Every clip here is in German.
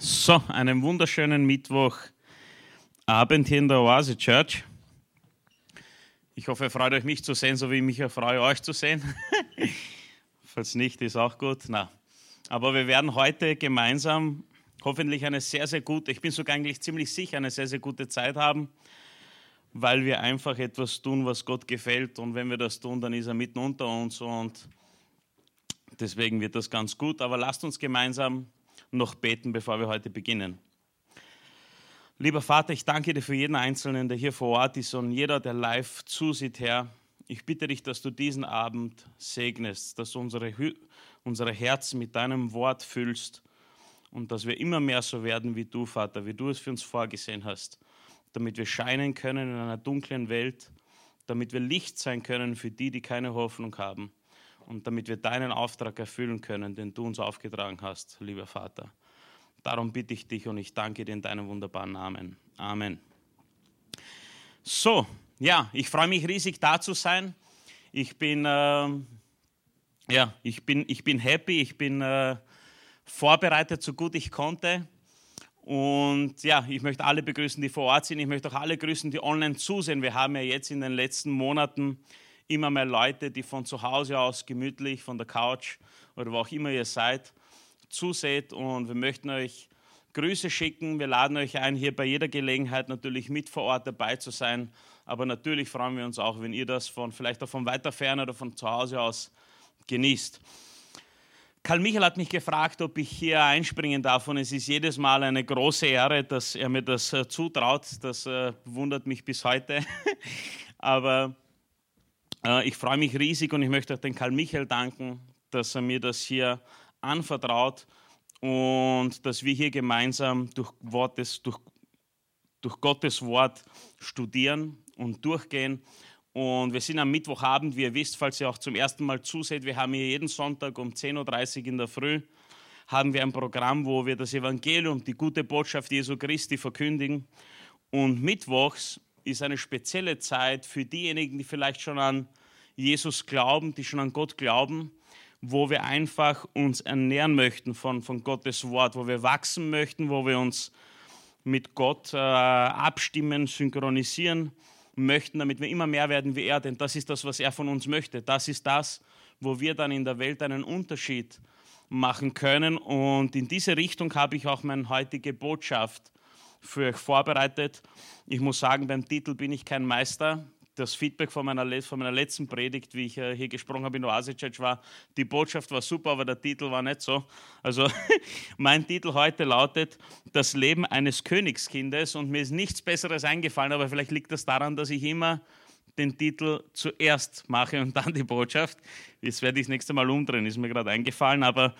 So, einen wunderschönen Mittwochabend hier in der Oase Church. Ich hoffe, ihr freut euch, mich zu sehen, so wie ich mich freue, euch zu sehen. Falls nicht, ist auch gut. Na. Aber wir werden heute gemeinsam hoffentlich eine sehr, sehr gute, ich bin sogar eigentlich ziemlich sicher, eine sehr, sehr gute Zeit haben, weil wir einfach etwas tun, was Gott gefällt. Und wenn wir das tun, dann ist er mitten unter uns und deswegen wird das ganz gut. Aber lasst uns gemeinsam noch beten, bevor wir heute beginnen. Lieber Vater, ich danke dir für jeden Einzelnen, der hier vor Ort ist und jeder, der live zusieht, Herr. Ich bitte dich, dass du diesen Abend segnest, dass du unsere, unsere Herzen mit deinem Wort füllst und dass wir immer mehr so werden wie du, Vater, wie du es für uns vorgesehen hast, damit wir scheinen können in einer dunklen Welt, damit wir Licht sein können für die, die keine Hoffnung haben und damit wir deinen Auftrag erfüllen können, den du uns aufgetragen hast, lieber Vater. Darum bitte ich dich und ich danke dir in deinem wunderbaren Namen. Amen. So, ja, ich freue mich riesig da zu sein. Ich bin, äh, ja, ich bin, ich bin happy, ich bin äh, vorbereitet, so gut ich konnte. Und ja, ich möchte alle begrüßen, die vor Ort sind. Ich möchte auch alle grüßen, die online zusehen. Wir haben ja jetzt in den letzten Monaten immer mehr Leute, die von zu Hause aus gemütlich, von der Couch oder wo auch immer ihr seid, zuseht. Und wir möchten euch Grüße schicken. Wir laden euch ein, hier bei jeder Gelegenheit natürlich mit vor Ort dabei zu sein. Aber natürlich freuen wir uns auch, wenn ihr das von vielleicht auch von weiter Ferne oder von zu Hause aus genießt. Karl Michael hat mich gefragt, ob ich hier einspringen darf und es ist jedes Mal eine große Ehre, dass er mir das äh, zutraut. Das äh, wundert mich bis heute. Aber ich freue mich riesig und ich möchte auch den Karl Michael danken, dass er mir das hier anvertraut und dass wir hier gemeinsam durch, Wortes, durch, durch Gottes Wort studieren und durchgehen. Und wir sind am Mittwochabend, wie ihr wisst, falls ihr auch zum ersten Mal zuseht, wir haben hier jeden Sonntag um 10.30 Uhr in der Früh, haben wir ein Programm, wo wir das Evangelium, die gute Botschaft Jesu Christi verkündigen. Und mittwochs ist eine spezielle Zeit für diejenigen, die vielleicht schon an Jesus glauben, die schon an Gott glauben, wo wir einfach uns ernähren möchten von, von Gottes Wort, wo wir wachsen möchten, wo wir uns mit Gott äh, abstimmen, synchronisieren möchten, damit wir immer mehr werden wie er, denn das ist das, was er von uns möchte. Das ist das, wo wir dann in der Welt einen Unterschied machen können. Und in diese Richtung habe ich auch meine heutige Botschaft für euch vorbereitet. Ich muss sagen, beim Titel bin ich kein Meister. Das Feedback von meiner, von meiner letzten Predigt, wie ich äh, hier gesprochen habe in Oase Church, war, die Botschaft war super, aber der Titel war nicht so. Also mein Titel heute lautet Das Leben eines Königskindes und mir ist nichts Besseres eingefallen, aber vielleicht liegt das daran, dass ich immer den Titel zuerst mache und dann die Botschaft. Jetzt werde ich das nächste Mal umdrehen, ist mir gerade eingefallen, aber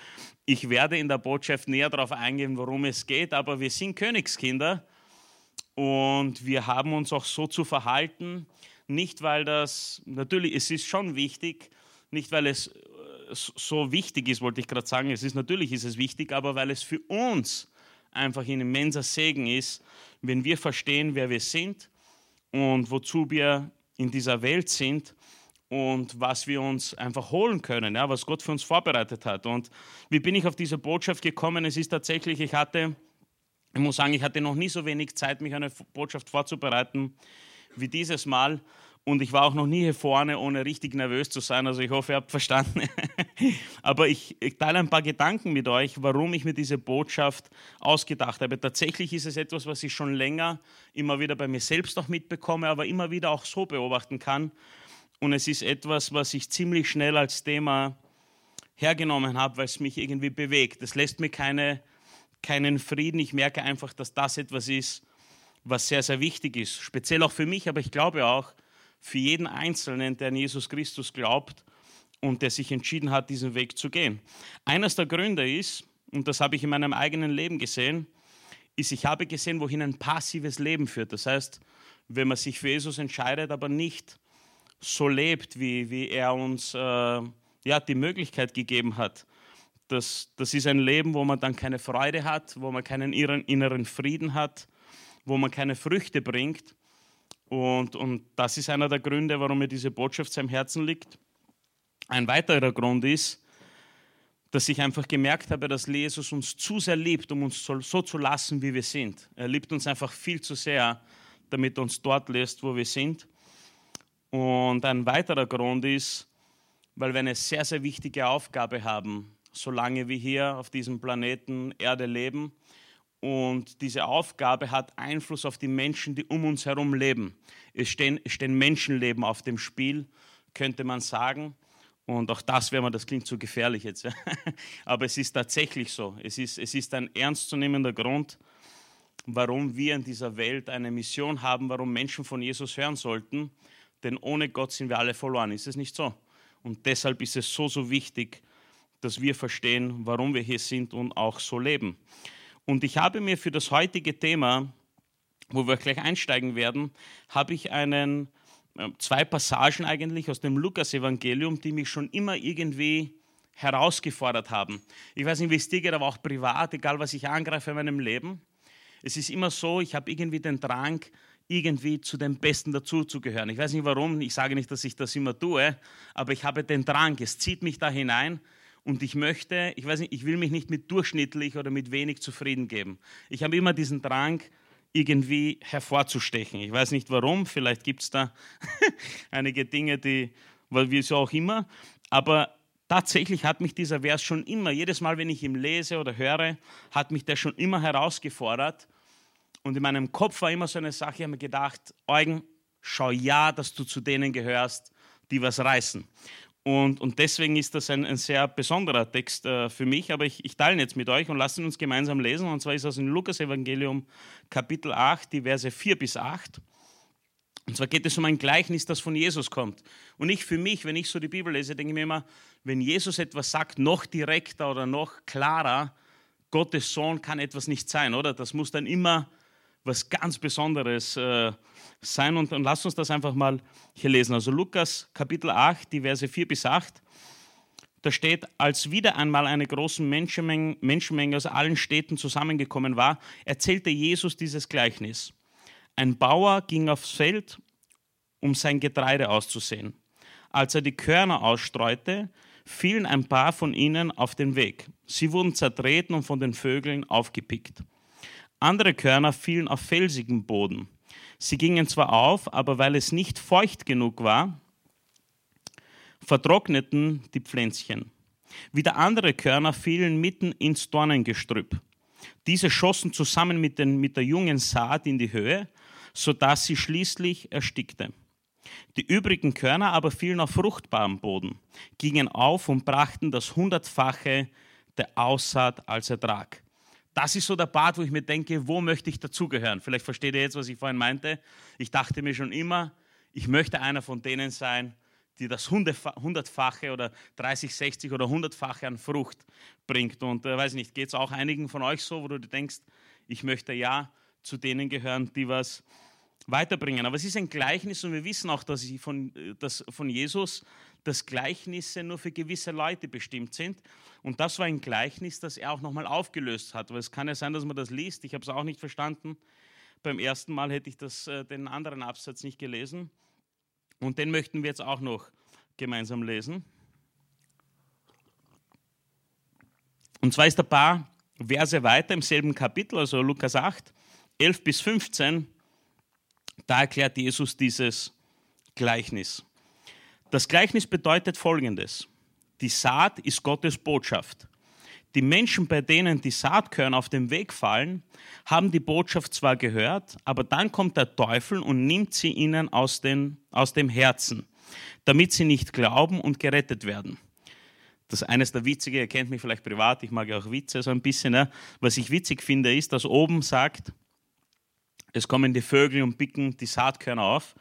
ich werde in der Botschaft näher darauf eingehen, worum es geht. Aber wir sind Königskinder und wir haben uns auch so zu verhalten, nicht weil das, natürlich, es ist schon wichtig, nicht weil es äh, so wichtig ist, wollte ich gerade sagen, es ist natürlich ist es wichtig, aber weil es für uns einfach ein immenser Segen ist, wenn wir verstehen, wer wir sind und wozu wir in dieser Welt sind und was wir uns einfach holen können, ja, was Gott für uns vorbereitet hat. Und wie bin ich auf diese Botschaft gekommen? Es ist tatsächlich, ich hatte, ich muss sagen, ich hatte noch nie so wenig Zeit, mich eine Botschaft vorzubereiten wie dieses Mal. Und ich war auch noch nie hier vorne, ohne richtig nervös zu sein. Also ich hoffe, ihr habt verstanden. Aber ich, ich, teile ein paar Gedanken mit euch, warum ich mir diese Botschaft ausgedacht habe. Tatsächlich ist es etwas, was ich schon länger immer wieder bei mir selbst auch mitbekomme, aber immer wieder auch so beobachten kann. Und es ist etwas, was ich ziemlich schnell als Thema hergenommen habe, weil es mich irgendwie bewegt. Es lässt mir keine, keinen Frieden. Ich merke einfach, dass das etwas ist, was sehr, sehr wichtig ist. Speziell auch für mich, aber ich glaube auch, für jeden Einzelnen, der an Jesus Christus glaubt und der sich entschieden hat, diesen Weg zu gehen. Eines der Gründe ist, und das habe ich in meinem eigenen Leben gesehen, ist, ich habe gesehen, wohin ein passives Leben führt. Das heißt, wenn man sich für Jesus entscheidet, aber nicht so lebt, wie, wie er uns äh, ja, die Möglichkeit gegeben hat. Das, das ist ein Leben, wo man dann keine Freude hat, wo man keinen inneren Frieden hat, wo man keine Früchte bringt. Und, und das ist einer der Gründe, warum mir diese Botschaft am Herzen liegt. Ein weiterer Grund ist, dass ich einfach gemerkt habe, dass Jesus uns zu sehr liebt, um uns so zu lassen, wie wir sind. Er liebt uns einfach viel zu sehr, damit er uns dort lässt, wo wir sind. Und ein weiterer Grund ist, weil wir eine sehr, sehr wichtige Aufgabe haben, solange wir hier auf diesem Planeten Erde leben. Und diese Aufgabe hat Einfluss auf die Menschen, die um uns herum leben. Es stehen, es stehen Menschenleben auf dem Spiel, könnte man sagen. Und auch das wäre man, das klingt zu gefährlich jetzt. Aber es ist tatsächlich so. Es ist, es ist ein ernstzunehmender Grund, warum wir in dieser Welt eine Mission haben, warum Menschen von Jesus hören sollten. Denn ohne Gott sind wir alle verloren. Ist es nicht so? Und deshalb ist es so, so wichtig, dass wir verstehen, warum wir hier sind und auch so leben. Und ich habe mir für das heutige Thema, wo wir gleich einsteigen werden, habe ich einen, äh, zwei Passagen eigentlich aus dem Lukas-Evangelium, die mich schon immer irgendwie herausgefordert haben. Ich weiß nicht, wie es dir geht, aber auch privat, egal was ich angreife in meinem Leben. Es ist immer so, ich habe irgendwie den Drang, irgendwie zu den Besten dazuzugehören. Ich weiß nicht warum, ich sage nicht, dass ich das immer tue, aber ich habe den Drang, es zieht mich da hinein und ich möchte, ich weiß nicht, ich will mich nicht mit durchschnittlich oder mit wenig zufrieden geben. Ich habe immer diesen Drang, irgendwie hervorzustechen. Ich weiß nicht warum, vielleicht gibt es da einige Dinge, die, weil wir so auch immer, aber tatsächlich hat mich dieser Vers schon immer, jedes Mal, wenn ich ihn lese oder höre, hat mich der schon immer herausgefordert und in meinem Kopf war immer so eine Sache, ich habe mir gedacht, Eugen, schau ja, dass du zu denen gehörst, die was reißen. Und, und deswegen ist das ein, ein sehr besonderer Text äh, für mich, aber ich, ich teile ihn jetzt mit euch und lasse ihn uns gemeinsam lesen. Und zwar ist das in Lukas Evangelium Kapitel 8, die Verse 4 bis 8. Und zwar geht es um ein Gleichnis, das von Jesus kommt. Und ich für mich, wenn ich so die Bibel lese, denke ich mir immer, wenn Jesus etwas sagt, noch direkter oder noch klarer, Gottes Sohn kann etwas nicht sein, oder? Das muss dann immer was ganz Besonderes äh, sein. Und, und lasst uns das einfach mal hier lesen. Also Lukas Kapitel 8, die Verse 4 bis 8. Da steht, als wieder einmal eine große Menschenmenge, Menschenmenge aus allen Städten zusammengekommen war, erzählte Jesus dieses Gleichnis. Ein Bauer ging aufs Feld, um sein Getreide auszusehen. Als er die Körner ausstreute, fielen ein paar von ihnen auf den Weg. Sie wurden zertreten und von den Vögeln aufgepickt. Andere Körner fielen auf felsigen Boden. Sie gingen zwar auf, aber weil es nicht feucht genug war, vertrockneten die Pflänzchen. Wieder andere Körner fielen mitten ins Dornengestrüpp. Diese schossen zusammen mit, den, mit der jungen Saat in die Höhe, sodass sie schließlich erstickte. Die übrigen Körner aber fielen auf fruchtbarem Boden, gingen auf und brachten das Hundertfache der Aussaat als Ertrag. Das ist so der Part, wo ich mir denke, wo möchte ich dazugehören? Vielleicht versteht ihr jetzt, was ich vorhin meinte. Ich dachte mir schon immer, ich möchte einer von denen sein, die das hundertfache oder 30, 60 oder hundertfache an Frucht bringt. Und äh, weiß nicht, geht es auch einigen von euch so, wo du denkst, ich möchte ja zu denen gehören, die was weiterbringen. Aber es ist ein Gleichnis und wir wissen auch, dass, von, äh, dass von Jesus dass Gleichnisse nur für gewisse Leute bestimmt sind. Und das war ein Gleichnis, das er auch nochmal aufgelöst hat. Weil es kann ja sein, dass man das liest. Ich habe es auch nicht verstanden. Beim ersten Mal hätte ich das, äh, den anderen Absatz nicht gelesen. Und den möchten wir jetzt auch noch gemeinsam lesen. Und zwar ist ein paar Verse weiter im selben Kapitel, also Lukas 8, 11 bis 15. Da erklärt Jesus dieses Gleichnis. Das Gleichnis bedeutet Folgendes. Die Saat ist Gottes Botschaft. Die Menschen, bei denen die Saatkörner auf dem Weg fallen, haben die Botschaft zwar gehört, aber dann kommt der Teufel und nimmt sie ihnen aus, den, aus dem Herzen, damit sie nicht glauben und gerettet werden. Das ist eines der Witzige, ihr kennt mich vielleicht privat, ich mag ja auch Witze so ein bisschen. Ne? Was ich witzig finde, ist, dass oben sagt, es kommen die Vögel und picken die Saatkörner auf.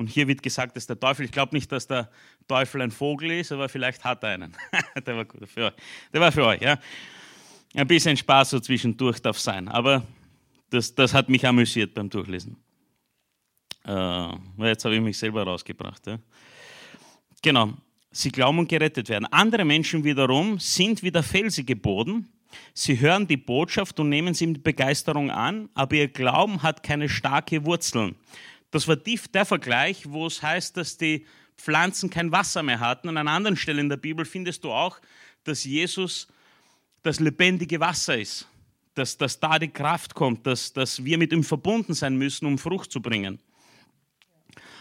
Und hier wird gesagt, dass der Teufel, ich glaube nicht, dass der Teufel ein Vogel ist, aber vielleicht hat er einen. der war gut für euch. Der war für euch, ja. Ein bisschen Spaß so zwischendurch darf sein, aber das, das hat mich amüsiert beim Durchlesen. Äh, jetzt habe ich mich selber rausgebracht. Ja. Genau, sie glauben und gerettet werden. Andere Menschen wiederum sind wie der felsige Boden. Sie hören die Botschaft und nehmen sie mit Begeisterung an, aber ihr Glauben hat keine starke Wurzeln. Das war der Vergleich, wo es heißt, dass die Pflanzen kein Wasser mehr hatten. Und an anderen Stellen in der Bibel findest du auch, dass Jesus das lebendige Wasser ist, dass, dass da die Kraft kommt, dass, dass wir mit ihm verbunden sein müssen, um Frucht zu bringen.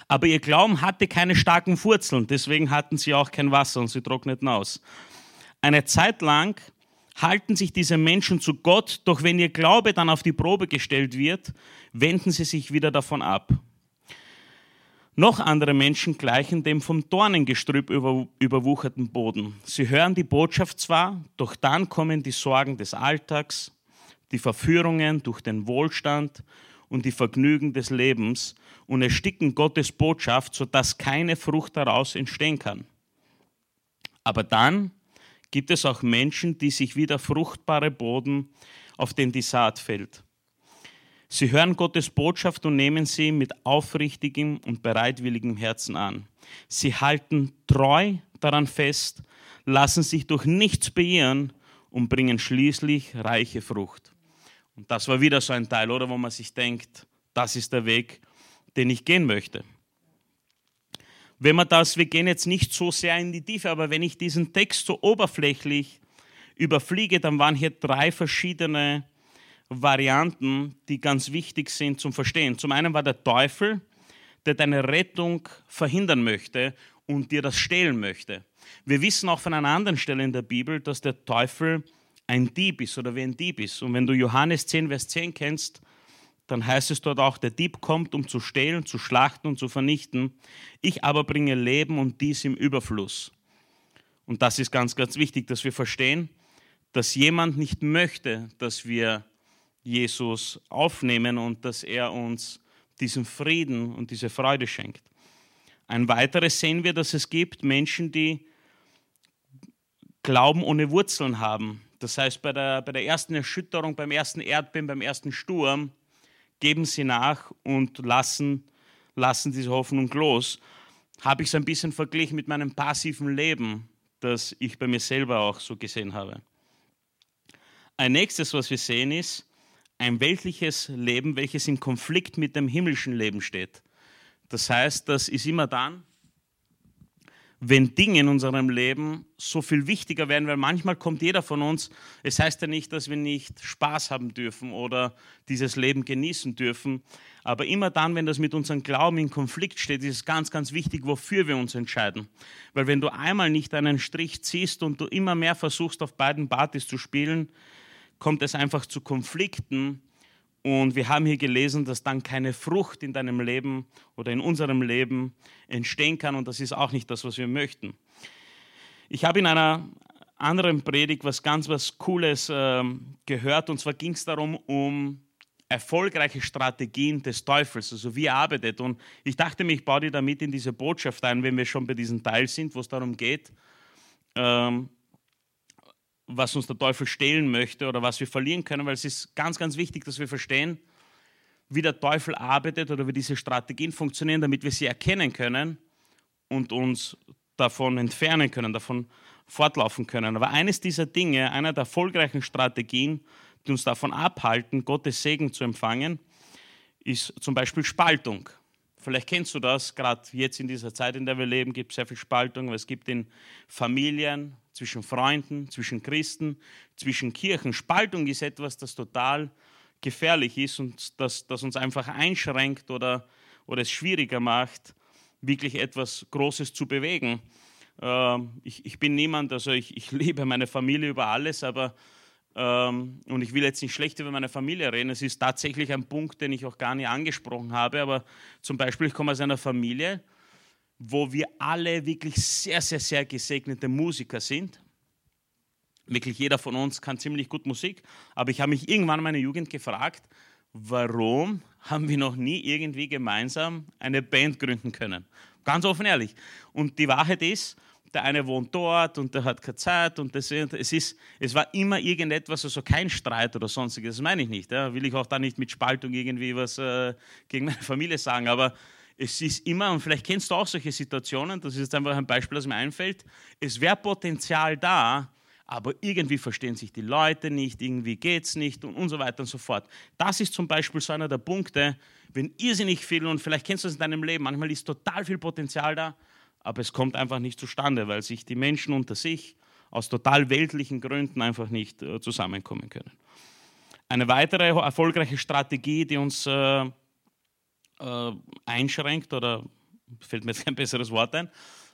Aber ihr Glauben hatte keine starken Wurzeln, deswegen hatten sie auch kein Wasser und sie trockneten aus. Eine Zeit lang halten sich diese Menschen zu Gott, doch wenn ihr Glaube dann auf die Probe gestellt wird, wenden sie sich wieder davon ab. Noch andere Menschen gleichen dem vom Dornengestrüpp überwucherten Boden. Sie hören die Botschaft zwar, doch dann kommen die Sorgen des Alltags, die Verführungen durch den Wohlstand und die Vergnügen des Lebens und ersticken Gottes Botschaft, sodass keine Frucht daraus entstehen kann. Aber dann gibt es auch Menschen, die sich wie der fruchtbare Boden, auf den die Saat fällt. Sie hören Gottes Botschaft und nehmen sie mit aufrichtigem und bereitwilligem Herzen an. Sie halten treu daran fest, lassen sich durch nichts beirren und bringen schließlich reiche Frucht. Und das war wieder so ein Teil, oder, wo man sich denkt, das ist der Weg, den ich gehen möchte. Wenn man das, wir gehen jetzt nicht so sehr in die Tiefe, aber wenn ich diesen Text so oberflächlich überfliege, dann waren hier drei verschiedene Varianten, die ganz wichtig sind zum Verstehen. Zum einen war der Teufel, der deine Rettung verhindern möchte und dir das stehlen möchte. Wir wissen auch von einer anderen Stelle in der Bibel, dass der Teufel ein Dieb ist oder wie ein Dieb ist. Und wenn du Johannes 10, Vers 10 kennst, dann heißt es dort auch, der Dieb kommt, um zu stehlen, zu schlachten und zu vernichten. Ich aber bringe Leben und dies im Überfluss. Und das ist ganz, ganz wichtig, dass wir verstehen, dass jemand nicht möchte, dass wir Jesus aufnehmen und dass er uns diesen Frieden und diese Freude schenkt. Ein weiteres sehen wir, dass es gibt Menschen, die Glauben ohne Wurzeln haben. Das heißt, bei der, bei der ersten Erschütterung, beim ersten Erdbeben, beim ersten Sturm, geben sie nach und lassen, lassen diese Hoffnung los. Habe ich es ein bisschen verglichen mit meinem passiven Leben, das ich bei mir selber auch so gesehen habe. Ein nächstes, was wir sehen, ist ein weltliches Leben, welches im Konflikt mit dem himmlischen Leben steht. Das heißt, das ist immer dann, wenn Dinge in unserem Leben so viel wichtiger werden, weil manchmal kommt jeder von uns, es heißt ja nicht, dass wir nicht Spaß haben dürfen oder dieses Leben genießen dürfen, aber immer dann, wenn das mit unserem Glauben in Konflikt steht, ist es ganz, ganz wichtig, wofür wir uns entscheiden. Weil wenn du einmal nicht einen Strich ziehst und du immer mehr versuchst, auf beiden Partys zu spielen, kommt es einfach zu Konflikten und wir haben hier gelesen, dass dann keine Frucht in deinem Leben oder in unserem Leben entstehen kann. Und das ist auch nicht das, was wir möchten. Ich habe in einer anderen Predigt was ganz was Cooles äh, gehört. Und zwar ging es darum, um erfolgreiche Strategien des Teufels, also wie er arbeitet. Und ich dachte mir, ich baue die damit in diese Botschaft ein, wenn wir schon bei diesem Teil sind, wo es darum geht, ähm, was uns der Teufel stehlen möchte oder was wir verlieren können, weil es ist ganz, ganz wichtig, dass wir verstehen, wie der Teufel arbeitet oder wie diese Strategien funktionieren, damit wir sie erkennen können und uns davon entfernen können, davon fortlaufen können. Aber eines dieser Dinge, einer der erfolgreichen Strategien, die uns davon abhalten, Gottes Segen zu empfangen, ist zum Beispiel Spaltung. Vielleicht kennst du das, gerade jetzt in dieser Zeit, in der wir leben, gibt es sehr viel Spaltung, es gibt in Familien, zwischen Freunden, zwischen Christen, zwischen Kirchen. Spaltung ist etwas, das total gefährlich ist und das, das uns einfach einschränkt oder, oder es schwieriger macht, wirklich etwas Großes zu bewegen. Ähm, ich, ich, bin niemand, also ich, ich, liebe meine Familie über alles, aber ähm, und ich will jetzt nicht schlecht über meine Familie reden. Es ist tatsächlich ein Punkt, den ich auch gar nicht angesprochen habe, aber zum Beispiel, ich komme aus einer Familie, wo wir alle wirklich sehr, sehr, sehr gesegnete Musiker sind. Wirklich jeder von uns kann ziemlich gut Musik, aber ich habe mich irgendwann in meiner Jugend gefragt, warum haben wir noch nie irgendwie gemeinsam eine Band gründen können? Ganz offen ehrlich. Und die Wahrheit ist, der eine wohnt dort und der hat keine Zeit und das, es, ist, es war immer irgendetwas, also kein Streit oder sonstiges, das meine ich nicht. Ja. Will ich auch da nicht mit Spaltung irgendwie was äh, gegen meine Familie sagen, aber es ist immer, und vielleicht kennst du auch solche Situationen, das ist jetzt einfach ein Beispiel, das mir einfällt, es wäre Potenzial da, aber irgendwie verstehen sich die Leute nicht, irgendwie geht es nicht und, und so weiter und so fort. Das ist zum Beispiel so einer der Punkte, wenn irrsinnig viel, und vielleicht kennst du das in deinem Leben, manchmal ist total viel Potenzial da, aber es kommt einfach nicht zustande, weil sich die Menschen unter sich aus total weltlichen Gründen einfach nicht äh, zusammenkommen können. Eine weitere erfolgreiche Strategie, die uns äh, äh, einschränkt, oder fällt mir jetzt kein besseres Wort ein,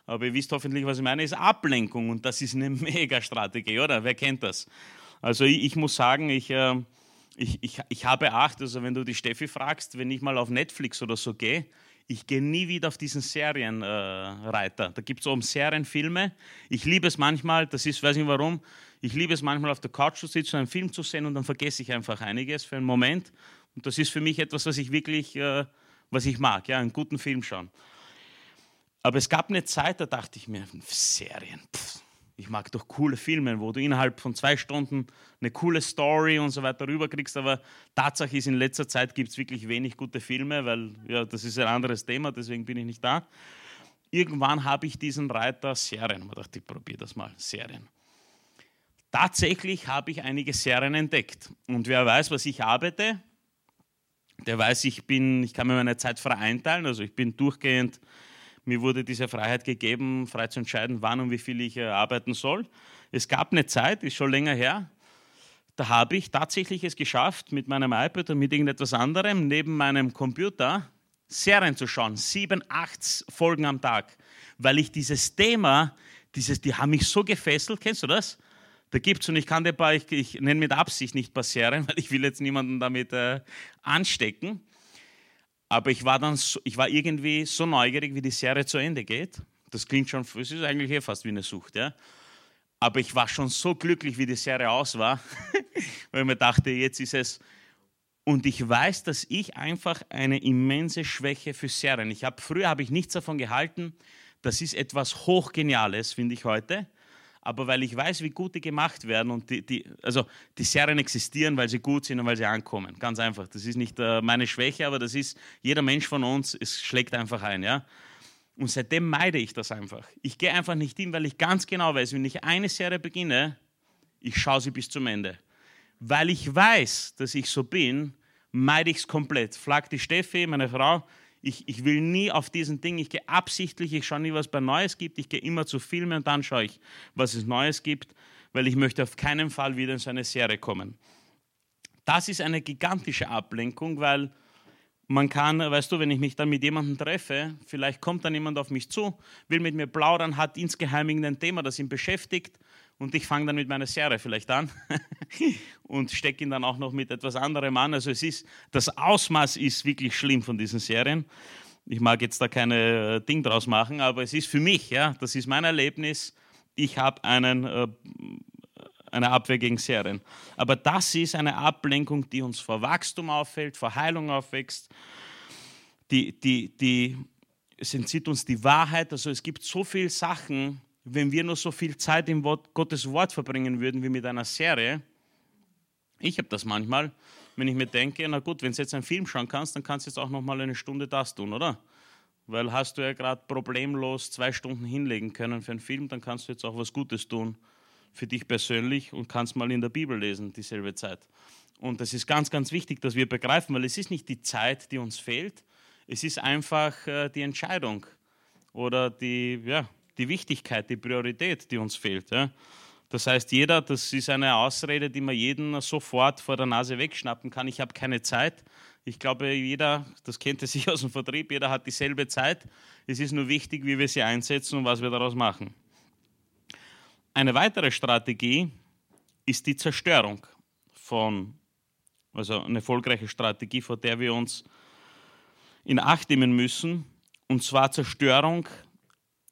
aber ihr wisst hoffentlich, was ich meine, ist Ablenkung und das ist eine Mega-Strategie, oder? Wer kennt das? Also ich, ich muss sagen, ich, äh, ich, ich, ich habe Acht, also wenn du die Steffi fragst, wenn ich mal auf Netflix oder so gehe, ich gehe nie wieder auf diesen Serienreiter. Äh, da gibt es oben Serienfilme. Ich liebe es manchmal, das ist, weiß nicht warum, ich liebe es manchmal auf der Couch zu sitzen, einen Film zu sehen und dann vergesse ich einfach einiges für einen Moment. Und das ist für mich etwas, was ich wirklich, äh, was ich mag, ja, einen guten Film schauen. Aber es gab eine Zeit, da dachte ich mir, Serien, pff, ich mag doch coole Filme, wo du innerhalb von zwei Stunden eine coole Story und so weiter rüberkriegst. Aber Tatsache ist, in letzter Zeit gibt es wirklich wenig gute Filme, weil ja, das ist ein anderes Thema, deswegen bin ich nicht da. Irgendwann habe ich diesen Reiter Serien. Ich dachte, ich probiere das mal, Serien. Tatsächlich habe ich einige Serien entdeckt. Und wer weiß, was ich arbeite, der weiß, ich bin, ich kann mir meine Zeit frei einteilen. Also ich bin durchgehend mir wurde diese Freiheit gegeben, frei zu entscheiden, wann und wie viel ich äh, arbeiten soll. Es gab eine Zeit, ist schon länger her, da habe ich tatsächlich es geschafft, mit meinem iPad und mit irgendetwas anderem neben meinem Computer Serien zu schauen, sieben, acht Folgen am Tag, weil ich dieses Thema, dieses, die haben mich so gefesselt, kennst du das? Da gibt es, und ich kann dir bei, ich, ich nenne mit Absicht nicht paar Serien, weil ich will jetzt niemanden damit äh, anstecken. Aber ich war dann, so, ich war irgendwie so neugierig, wie die Serie zu Ende geht. Das klingt schon, es ist eigentlich eh fast wie eine Sucht, ja. Aber ich war schon so glücklich, wie die Serie aus war, weil ich mir dachte, jetzt ist es. Und ich weiß, dass ich einfach eine immense Schwäche für Serien. Ich habe früher habe ich nichts davon gehalten. Das ist etwas hochgeniales, finde ich heute aber weil ich weiß, wie gut die gemacht werden und die, die, also die Serien existieren, weil sie gut sind und weil sie ankommen. Ganz einfach. Das ist nicht äh, meine Schwäche, aber das ist jeder Mensch von uns, es schlägt einfach ein, ja. Und seitdem meide ich das einfach. Ich gehe einfach nicht hin, weil ich ganz genau weiß, wenn ich eine Serie beginne, ich schaue sie bis zum Ende. Weil ich weiß, dass ich so bin, meide ich es komplett. Fragt die Steffi, meine Frau, ich, ich will nie auf diesen Ding, ich gehe absichtlich, ich schaue nie, was bei Neues gibt, ich gehe immer zu Filmen und dann schaue ich, was es Neues gibt, weil ich möchte auf keinen Fall wieder in so eine Serie kommen. Das ist eine gigantische Ablenkung, weil man kann, weißt du, wenn ich mich dann mit jemandem treffe, vielleicht kommt dann jemand auf mich zu, will mit mir plaudern, hat insgeheim irgendein Thema, das ihn beschäftigt und ich fange dann mit meiner Serie vielleicht an und stecke ihn dann auch noch mit etwas anderem an. Also es ist, das Ausmaß ist wirklich schlimm von diesen Serien. Ich mag jetzt da keine äh, Ding draus machen, aber es ist für mich, ja, das ist mein Erlebnis. Ich habe einen, äh, eine Abwehr gegen Serien. Aber das ist eine Ablenkung, die uns vor Wachstum auffällt, vor Heilung aufwächst, die, die, die entzieht uns die Wahrheit. Also es gibt so viele Sachen, wenn wir nur so viel Zeit im Wort, Gottes Wort verbringen würden wie mit einer Serie. Ich habe das manchmal, wenn ich mir denke, na gut, wenn du jetzt einen Film schauen kannst, dann kannst du jetzt auch noch mal eine Stunde das tun, oder? Weil hast du ja gerade problemlos zwei Stunden hinlegen können für einen Film, dann kannst du jetzt auch was Gutes tun für dich persönlich und kannst mal in der Bibel lesen, dieselbe Zeit. Und das ist ganz, ganz wichtig, dass wir begreifen, weil es ist nicht die Zeit, die uns fehlt, es ist einfach äh, die Entscheidung oder die, ja, die Wichtigkeit, die Priorität, die uns fehlt. Ja? Das heißt, jeder, das ist eine Ausrede, die man jeden sofort vor der Nase wegschnappen kann. Ich habe keine Zeit. Ich glaube, jeder, das kennt ihr sich aus dem Vertrieb, jeder hat dieselbe Zeit. Es ist nur wichtig, wie wir sie einsetzen und was wir daraus machen. Eine weitere Strategie ist die Zerstörung von, also eine erfolgreiche Strategie, vor der wir uns in Acht nehmen müssen, und zwar Zerstörung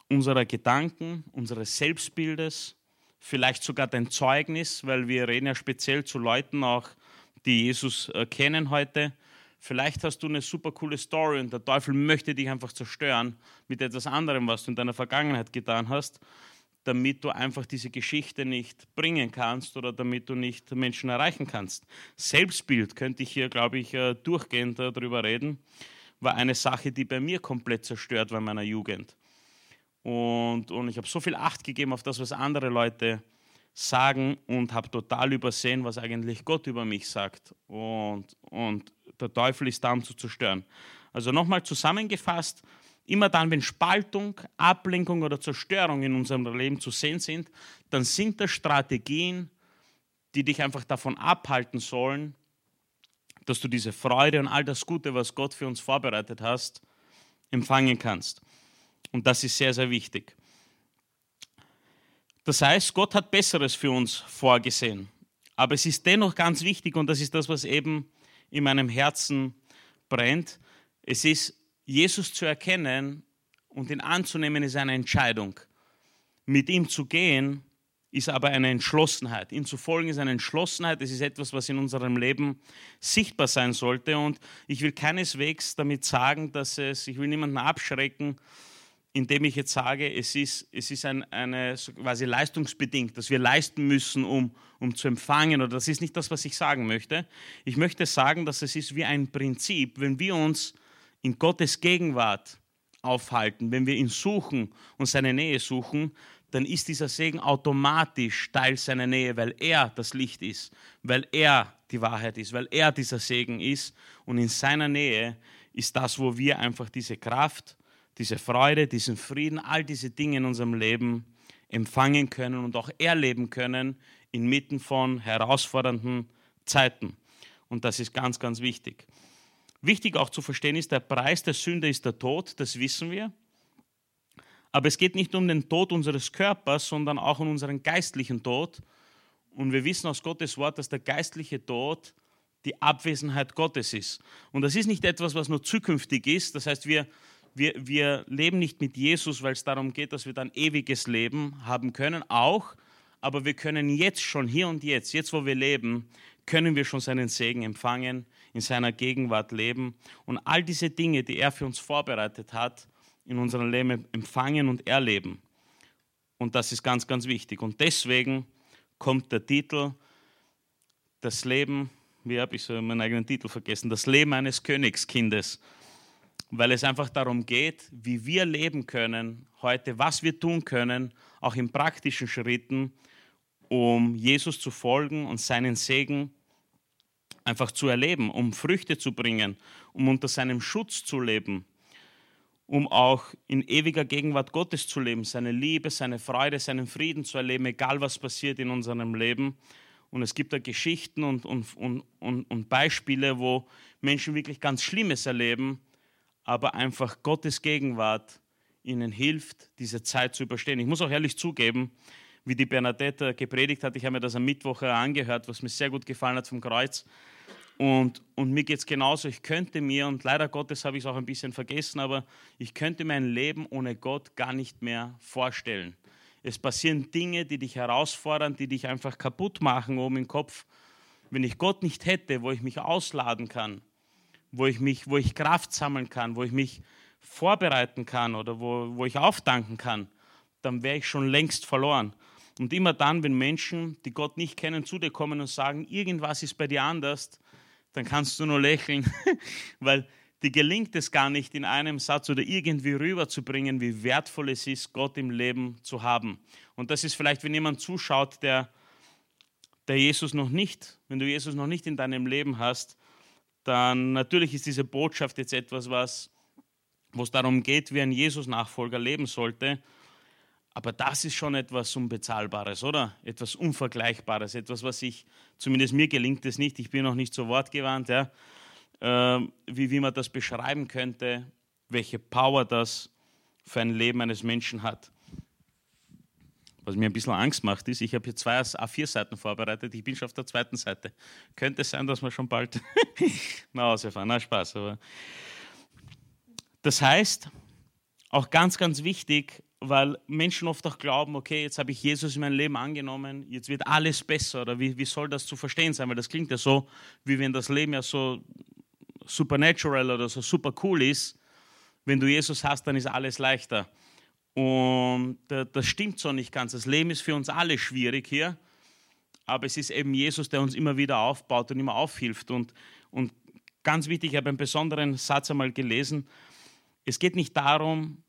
unserer Gedanken, unseres Selbstbildes, vielleicht sogar dein Zeugnis, weil wir reden ja speziell zu Leuten auch, die Jesus äh, kennen heute. Vielleicht hast du eine super coole Story und der Teufel möchte dich einfach zerstören mit etwas anderem, was du in deiner Vergangenheit getan hast, damit du einfach diese Geschichte nicht bringen kannst oder damit du nicht Menschen erreichen kannst. Selbstbild könnte ich hier, glaube ich, äh, durchgehend äh, darüber reden, war eine Sache, die bei mir komplett zerstört war in meiner Jugend. Und, und ich habe so viel Acht gegeben auf das, was andere Leute sagen und habe total übersehen, was eigentlich Gott über mich sagt. Und, und der Teufel ist da, um zu zerstören. Also nochmal zusammengefasst, Immer dann, wenn Spaltung, Ablenkung oder Zerstörung in unserem Leben zu sehen sind, dann sind das Strategien, die dich einfach davon abhalten sollen, dass du diese Freude und all das Gute, was Gott für uns vorbereitet hast, empfangen kannst. Und das ist sehr, sehr wichtig. Das heißt, Gott hat Besseres für uns vorgesehen. Aber es ist dennoch ganz wichtig, und das ist das, was eben in meinem Herzen brennt, es ist, Jesus zu erkennen und ihn anzunehmen, ist eine Entscheidung. Mit ihm zu gehen, ist aber eine Entschlossenheit. Ihm zu folgen ist eine Entschlossenheit. Es ist etwas, was in unserem Leben sichtbar sein sollte. Und ich will keineswegs damit sagen, dass es, ich will niemanden abschrecken, indem ich jetzt sage, es ist, es ist ein, eine quasi leistungsbedingt, dass wir leisten müssen, um, um zu empfangen. Oder das ist nicht das, was ich sagen möchte. Ich möchte sagen, dass es ist wie ein Prinzip. Wenn wir uns in Gottes Gegenwart aufhalten, wenn wir ihn suchen und seine Nähe suchen, dann ist dieser Segen automatisch Teil seiner Nähe, weil er das Licht ist, weil er die Wahrheit ist, weil er dieser Segen ist. Und in seiner Nähe ist das, wo wir einfach diese Kraft, diese Freude, diesen Frieden, all diese Dinge in unserem Leben empfangen können und auch erleben können inmitten von herausfordernden Zeiten. Und das ist ganz, ganz wichtig. Wichtig auch zu verstehen ist, der Preis der Sünde ist der Tod, das wissen wir. Aber es geht nicht um den Tod unseres Körpers, sondern auch um unseren geistlichen Tod. Und wir wissen aus Gottes Wort, dass der geistliche Tod die Abwesenheit Gottes ist. Und das ist nicht etwas, was nur zukünftig ist. Das heißt, wir, wir, wir leben nicht mit Jesus, weil es darum geht, dass wir dann ewiges Leben haben können, auch, aber wir können jetzt schon, hier und jetzt, jetzt wo wir leben, können wir schon seinen Segen empfangen, in seiner Gegenwart leben und all diese Dinge, die er für uns vorbereitet hat, in unserem Leben empfangen und erleben. Und das ist ganz, ganz wichtig. Und deswegen kommt der Titel, das Leben, wie habe ich so meinen eigenen Titel vergessen, das Leben eines Königskindes weil es einfach darum geht, wie wir leben können heute, was wir tun können, auch in praktischen Schritten, um Jesus zu folgen und seinen Segen einfach zu erleben, um Früchte zu bringen, um unter seinem Schutz zu leben, um auch in ewiger Gegenwart Gottes zu leben, seine Liebe, seine Freude, seinen Frieden zu erleben, egal was passiert in unserem Leben. Und es gibt da Geschichten und, und, und, und Beispiele, wo Menschen wirklich ganz Schlimmes erleben, aber einfach Gottes Gegenwart ihnen hilft, diese Zeit zu überstehen. Ich muss auch ehrlich zugeben, wie die Bernadette gepredigt hat, ich habe mir das am Mittwoch angehört, was mir sehr gut gefallen hat vom Kreuz. Und, und mir geht es genauso, ich könnte mir, und leider Gottes habe ich es auch ein bisschen vergessen, aber ich könnte mein Leben ohne Gott gar nicht mehr vorstellen. Es passieren Dinge, die dich herausfordern, die dich einfach kaputt machen oben im Kopf. Wenn ich Gott nicht hätte, wo ich mich ausladen kann, wo ich, mich, wo ich Kraft sammeln kann, wo ich mich vorbereiten kann oder wo, wo ich aufdanken kann, dann wäre ich schon längst verloren. Und immer dann, wenn Menschen, die Gott nicht kennen, zu dir kommen und sagen, irgendwas ist bei dir anders, dann kannst du nur lächeln, weil dir gelingt es gar nicht in einem Satz oder irgendwie rüberzubringen, wie wertvoll es ist, Gott im Leben zu haben. Und das ist vielleicht, wenn jemand zuschaut, der, der Jesus noch nicht, wenn du Jesus noch nicht in deinem Leben hast, dann natürlich ist diese Botschaft jetzt etwas, was, wo es darum geht, wie ein Jesus-Nachfolger leben sollte. Aber das ist schon etwas Unbezahlbares, oder? Etwas Unvergleichbares, etwas, was ich, zumindest mir gelingt es nicht, ich bin noch nicht so wortgewandt, ja, äh, wie, wie man das beschreiben könnte, welche Power das für ein Leben eines Menschen hat. Was mir ein bisschen Angst macht, ist, ich habe hier zwei A4-Seiten vorbereitet, ich bin schon auf der zweiten Seite. Könnte es sein, dass wir schon bald nach Hause fahren. Na, Spaß. Aber das heißt, auch ganz, ganz wichtig, weil Menschen oft auch glauben, okay, jetzt habe ich Jesus in mein Leben angenommen, jetzt wird alles besser. Oder wie, wie soll das zu verstehen sein? Weil das klingt ja so, wie wenn das Leben ja so supernatural oder so super cool ist. Wenn du Jesus hast, dann ist alles leichter. Und das stimmt so nicht ganz. Das Leben ist für uns alle schwierig hier, aber es ist eben Jesus, der uns immer wieder aufbaut und immer aufhilft. Und, und ganz wichtig, ich habe einen besonderen Satz einmal gelesen. Es geht nicht darum,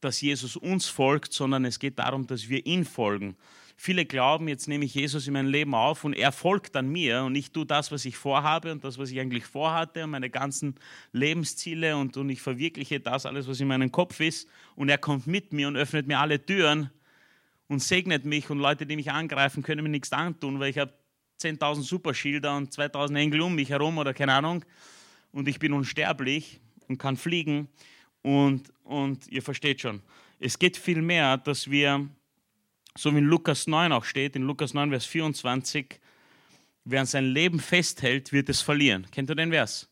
dass Jesus uns folgt, sondern es geht darum, dass wir ihn folgen. Viele glauben, jetzt nehme ich Jesus in mein Leben auf und er folgt dann mir und ich tue das, was ich vorhabe und das, was ich eigentlich vorhatte und meine ganzen Lebensziele und, und ich verwirkliche das alles, was in meinem Kopf ist und er kommt mit mir und öffnet mir alle Türen und segnet mich und Leute, die mich angreifen, können mir nichts antun, weil ich habe 10.000 Superschilder und 2.000 Engel um mich herum oder keine Ahnung und ich bin unsterblich und kann fliegen und, und ihr versteht schon. Es geht viel mehr, dass wir so wie in Lukas 9 auch steht, in Lukas 9, Vers 24, wer an sein Leben festhält, wird es verlieren. Kennt ihr den Vers?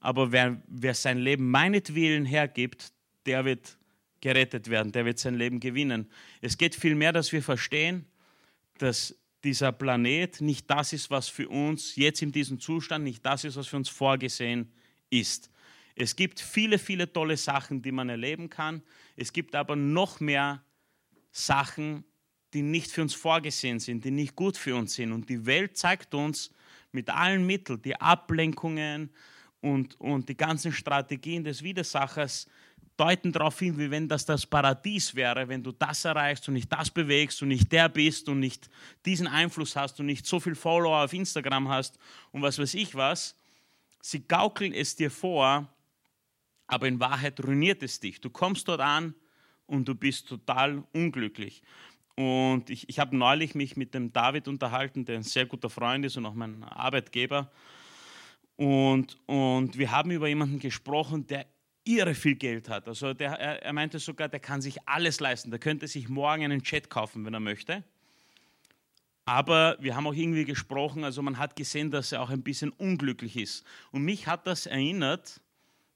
Aber wer, wer sein Leben meinetwillen hergibt, der wird gerettet werden, der wird sein Leben gewinnen. Es geht vielmehr, dass wir verstehen, dass dieser Planet nicht das ist, was für uns jetzt in diesem Zustand, nicht das ist, was für uns vorgesehen ist. Es gibt viele, viele tolle Sachen, die man erleben kann. Es gibt aber noch mehr Sachen, die nicht für uns vorgesehen sind, die nicht gut für uns sind. Und die Welt zeigt uns mit allen Mitteln, die Ablenkungen und, und die ganzen Strategien des Widersachers deuten darauf hin, wie wenn das das Paradies wäre, wenn du das erreichst und nicht das bewegst und nicht der bist und nicht diesen Einfluss hast und nicht so viel Follower auf Instagram hast und was weiß ich was. Sie gaukeln es dir vor, aber in Wahrheit ruiniert es dich. Du kommst dort an und du bist total unglücklich. Und ich, ich habe neulich mich mit dem David unterhalten, der ein sehr guter Freund ist und auch mein Arbeitgeber. Und, und wir haben über jemanden gesprochen, der irre viel Geld hat. Also der, er, er meinte sogar, der kann sich alles leisten. Der könnte sich morgen einen Chat kaufen, wenn er möchte. Aber wir haben auch irgendwie gesprochen, also man hat gesehen, dass er auch ein bisschen unglücklich ist. Und mich hat das erinnert,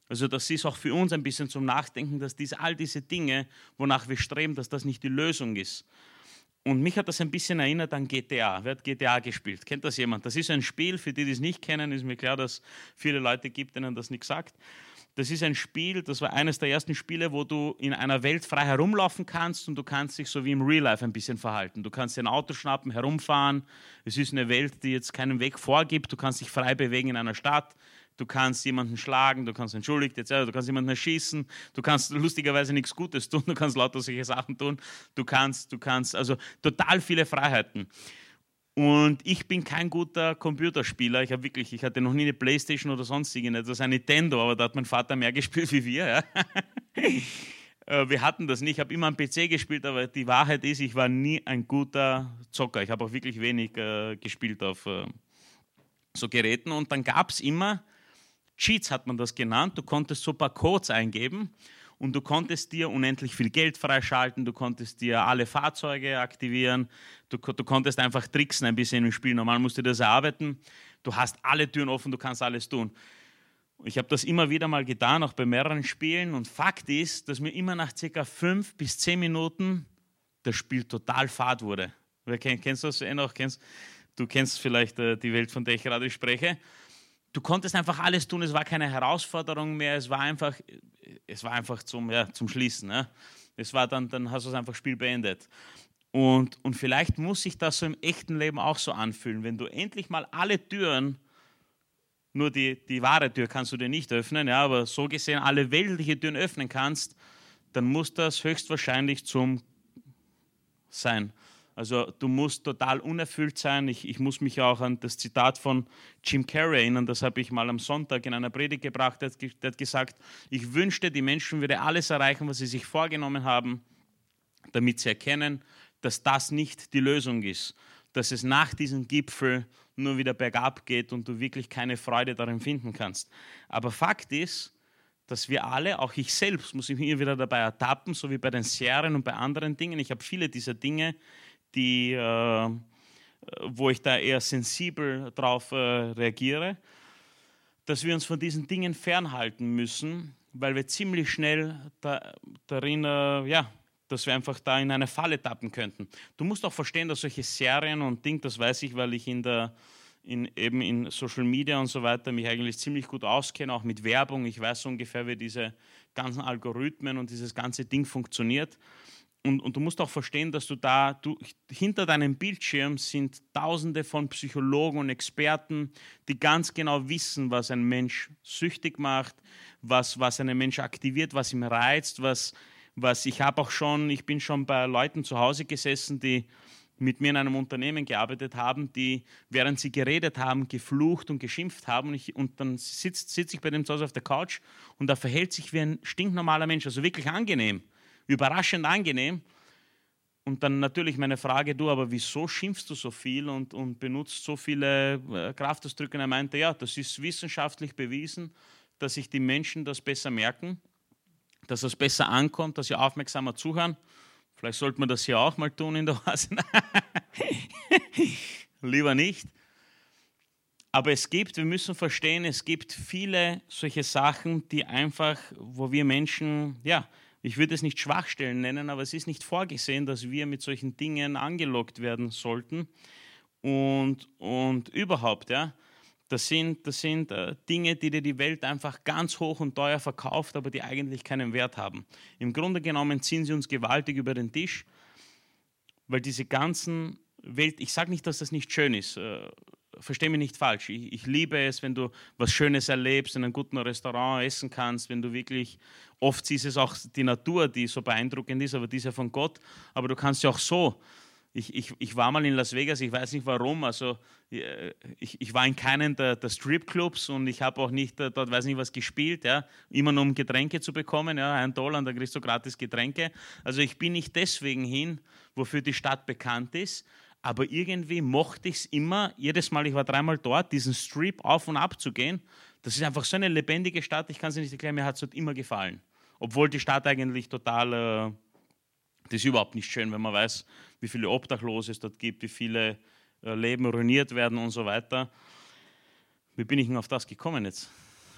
also das ist auch für uns ein bisschen zum Nachdenken, dass diese, all diese Dinge, wonach wir streben, dass das nicht die Lösung ist. Und mich hat das ein bisschen erinnert an GTA. Wer hat GTA gespielt? Kennt das jemand? Das ist ein Spiel, für die, die es nicht kennen, ist mir klar, dass es viele Leute gibt, denen das nicht sagt. Das ist ein Spiel, das war eines der ersten Spiele, wo du in einer Welt frei herumlaufen kannst und du kannst dich so wie im Real Life ein bisschen verhalten. Du kannst dir ein Auto schnappen, herumfahren. Es ist eine Welt, die jetzt keinen Weg vorgibt. Du kannst dich frei bewegen in einer Stadt du kannst jemanden schlagen, du kannst entschuldigt, etc., du kannst jemanden erschießen, du kannst lustigerweise nichts Gutes tun, du kannst lauter solche Sachen tun, du kannst, du kannst, also total viele Freiheiten. Und ich bin kein guter Computerspieler. Ich habe wirklich, ich hatte noch nie eine Playstation oder sonstige, das ein Nintendo, aber da hat mein Vater mehr gespielt wie wir. Ja. Äh, wir hatten das nicht. Ich habe immer am PC gespielt, aber die Wahrheit ist, ich war nie ein guter Zocker. Ich habe auch wirklich wenig äh, gespielt auf äh, so Geräten. Und dann gab es immer Cheats hat man das genannt. Du konntest so ein paar Codes eingeben und du konntest dir unendlich viel Geld freischalten, du konntest dir alle Fahrzeuge aktivieren, du, du konntest einfach tricksen ein bisschen im Spiel. Normal musst du das erarbeiten. Du hast alle Türen offen, du kannst alles tun. Ich habe das immer wieder mal getan, auch bei mehreren Spielen. Und Fakt ist, dass mir immer nach circa fünf bis zehn Minuten das Spiel total fad wurde. Kennst du das eh noch? Kennst, du kennst vielleicht äh, die Welt, von der ich gerade spreche du konntest einfach alles tun, es war keine Herausforderung mehr, es war einfach, es war einfach zum, ja, zum Schließen. Ja. Es war dann, dann hast du es einfach Spiel beendet. Und, und vielleicht muss sich das so im echten Leben auch so anfühlen, wenn du endlich mal alle Türen, nur die, die wahre Tür kannst du dir nicht öffnen, ja, aber so gesehen alle weltliche Türen öffnen kannst, dann muss das höchstwahrscheinlich zum sein. Also du musst total unerfüllt sein. Ich, ich muss mich auch an das Zitat von Jim Carrey erinnern, das habe ich mal am Sonntag in einer Predigt gebracht. Er hat gesagt, ich wünschte, die Menschen würden alles erreichen, was sie sich vorgenommen haben, damit sie erkennen, dass das nicht die Lösung ist. Dass es nach diesem Gipfel nur wieder bergab geht und du wirklich keine Freude darin finden kannst. Aber Fakt ist, dass wir alle, auch ich selbst, muss ich mir wieder dabei ertappen, so wie bei den Serien und bei anderen Dingen. Ich habe viele dieser Dinge die, äh, wo ich da eher sensibel drauf äh, reagiere, dass wir uns von diesen Dingen fernhalten müssen, weil wir ziemlich schnell da, darin, äh, ja, dass wir einfach da in eine Falle tappen könnten. Du musst auch verstehen, dass solche Serien und Dinge, das weiß ich, weil ich in der in, eben in Social Media und so weiter mich eigentlich ziemlich gut auskenne, auch mit Werbung. Ich weiß ungefähr, wie diese ganzen Algorithmen und dieses ganze Ding funktioniert. Und, und, du musst auch verstehen, dass du da, du, hinter deinem Bildschirm sind tausende von Psychologen und Experten, die ganz genau wissen, was ein Mensch süchtig macht, was, was einen Mensch aktiviert, was ihn reizt, was, was ich habe auch schon, ich bin schon bei Leuten zu Hause gesessen, die, mit mir in einem Unternehmen gearbeitet haben, die, während sie geredet haben, geflucht und geschimpft haben. Und, ich, und dann sitze sitz ich bei dem zu Hause auf der Couch und er verhält sich wie ein stinknormaler Mensch, also wirklich angenehm, überraschend angenehm. Und dann natürlich meine Frage, du, aber wieso schimpfst du so viel und, und benutzt so viele äh, Kraftausdrücke? Und er meinte, ja, das ist wissenschaftlich bewiesen, dass sich die Menschen das besser merken, dass es besser ankommt, dass sie aufmerksamer zuhören. Vielleicht sollte man das hier auch mal tun in der Oase. Lieber nicht. Aber es gibt, wir müssen verstehen, es gibt viele solche Sachen, die einfach, wo wir Menschen, ja, ich würde es nicht Schwachstellen nennen, aber es ist nicht vorgesehen, dass wir mit solchen Dingen angelockt werden sollten. Und, und überhaupt, ja, das sind, das sind äh, Dinge, die dir die Welt einfach ganz hoch und teuer verkauft, aber die eigentlich keinen Wert haben. Im Grunde genommen ziehen sie uns gewaltig über den Tisch, weil diese ganzen Welt, ich sage nicht, dass das nicht schön ist, äh, verstehe mich nicht falsch. Ich, ich, liebe es, wenn du was Schönes erlebst, in einem guten Restaurant essen kannst, wenn du wirklich, oft ist es auch die Natur, die so beeindruckend ist, aber die ist ja von Gott, aber du kannst ja auch so ich, ich, ich war mal in Las Vegas, ich weiß nicht warum, also äh, ich, ich war in keinem der, der Stripclubs und ich habe auch nicht äh, dort, weiß nicht was, gespielt, ja, immer nur um Getränke zu bekommen, ja, ein Dollar und da kriegst du gratis Getränke. Also ich bin nicht deswegen hin, wofür die Stadt bekannt ist, aber irgendwie mochte ich es immer, jedes Mal, ich war dreimal dort, diesen Strip auf und ab zu gehen. Das ist einfach so eine lebendige Stadt, ich kann es nicht erklären, mir hat es dort immer gefallen. Obwohl die Stadt eigentlich total... Äh, das ist überhaupt nicht schön, wenn man weiß, wie viele Obdachlose es dort gibt, wie viele äh, Leben ruiniert werden und so weiter. Wie bin ich denn auf das gekommen jetzt?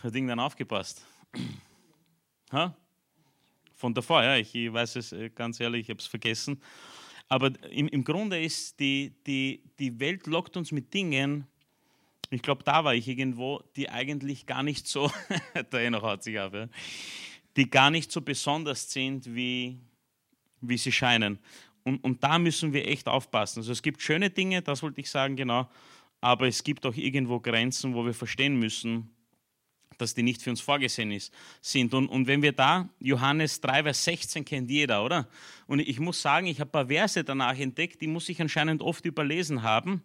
Hat irgendwann aufgepasst? ha? Von davor, ja, ich weiß es äh, ganz ehrlich, ich habe es vergessen. Aber im, im Grunde ist die, die, die Welt lockt uns mit Dingen, ich glaube, da war ich irgendwo, die eigentlich gar nicht so, der noch haut sich ab, ja, die gar nicht so besonders sind, wie, wie sie scheinen. Und, und da müssen wir echt aufpassen. Also es gibt schöne Dinge, das wollte ich sagen, genau, aber es gibt auch irgendwo Grenzen, wo wir verstehen müssen, dass die nicht für uns vorgesehen ist, sind. Und, und wenn wir da, Johannes 3, Vers 16 kennt jeder, oder? Und ich muss sagen, ich habe ein paar Verse danach entdeckt, die muss ich anscheinend oft überlesen haben,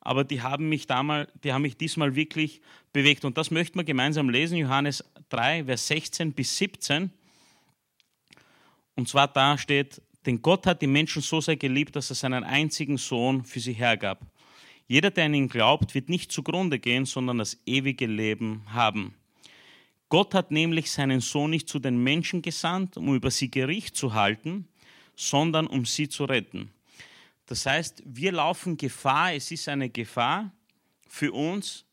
aber die haben mich damals, die haben mich diesmal wirklich bewegt. Und das möchten wir gemeinsam lesen, Johannes 3, Vers 16 bis 17. Und zwar da steht, denn Gott hat die Menschen so sehr geliebt, dass er seinen einzigen Sohn für sie hergab. Jeder, der an ihn glaubt, wird nicht zugrunde gehen, sondern das ewige Leben haben. Gott hat nämlich seinen Sohn nicht zu den Menschen gesandt, um über sie Gericht zu halten, sondern um sie zu retten. Das heißt, wir laufen Gefahr, es ist eine Gefahr für uns,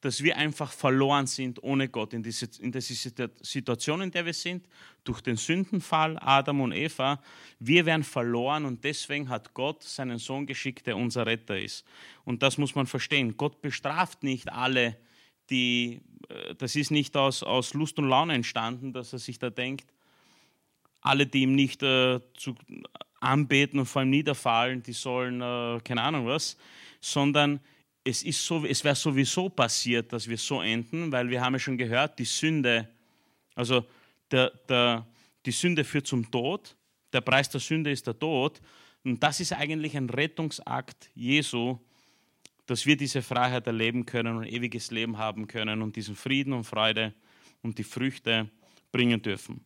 dass wir einfach verloren sind ohne Gott in dieser in diese Situation, in der wir sind, durch den Sündenfall Adam und Eva. Wir werden verloren und deswegen hat Gott seinen Sohn geschickt, der unser Retter ist. Und das muss man verstehen. Gott bestraft nicht alle, die, das ist nicht aus, aus Lust und Laune entstanden, dass er sich da denkt, alle, die ihm nicht äh, zu, anbeten und vor allem niederfallen, die sollen, äh, keine Ahnung was, sondern es, so, es wäre sowieso passiert, dass wir so enden, weil wir haben ja schon gehört, die Sünde, also der, der, die Sünde führt zum Tod, der Preis der Sünde ist der Tod. Und das ist eigentlich ein Rettungsakt Jesu, dass wir diese Freiheit erleben können und ewiges Leben haben können und diesen Frieden und Freude und die Früchte bringen dürfen.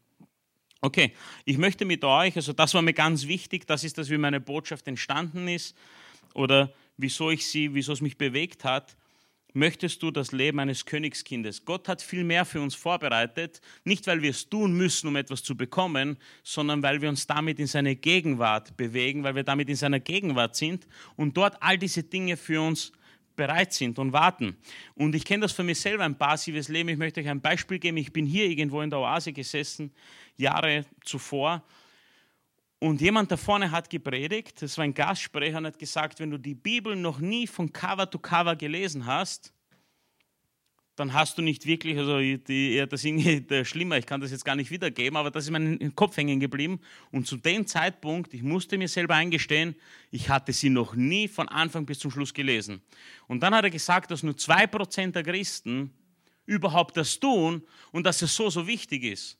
Okay, ich möchte mit euch, also das war mir ganz wichtig, das ist das, wie meine Botschaft entstanden ist oder wieso ich sie, wieso es mich bewegt hat, möchtest du das Leben eines Königskindes. Gott hat viel mehr für uns vorbereitet, nicht weil wir es tun müssen, um etwas zu bekommen, sondern weil wir uns damit in seine Gegenwart bewegen, weil wir damit in seiner Gegenwart sind und dort all diese Dinge für uns bereit sind und warten. Und ich kenne das für mich selber, ein passives Leben. Ich möchte euch ein Beispiel geben. Ich bin hier irgendwo in der Oase gesessen, Jahre zuvor, und jemand da vorne hat gepredigt, das war ein Gastsprecher und hat gesagt, wenn du die Bibel noch nie von Cover to Cover gelesen hast, dann hast du nicht wirklich, also die, ja, das ist schlimmer, ich kann das jetzt gar nicht wiedergeben, aber das ist im Kopf hängen geblieben. Und zu dem Zeitpunkt, ich musste mir selber eingestehen, ich hatte sie noch nie von Anfang bis zum Schluss gelesen. Und dann hat er gesagt, dass nur 2% der Christen überhaupt das tun und dass es so, so wichtig ist.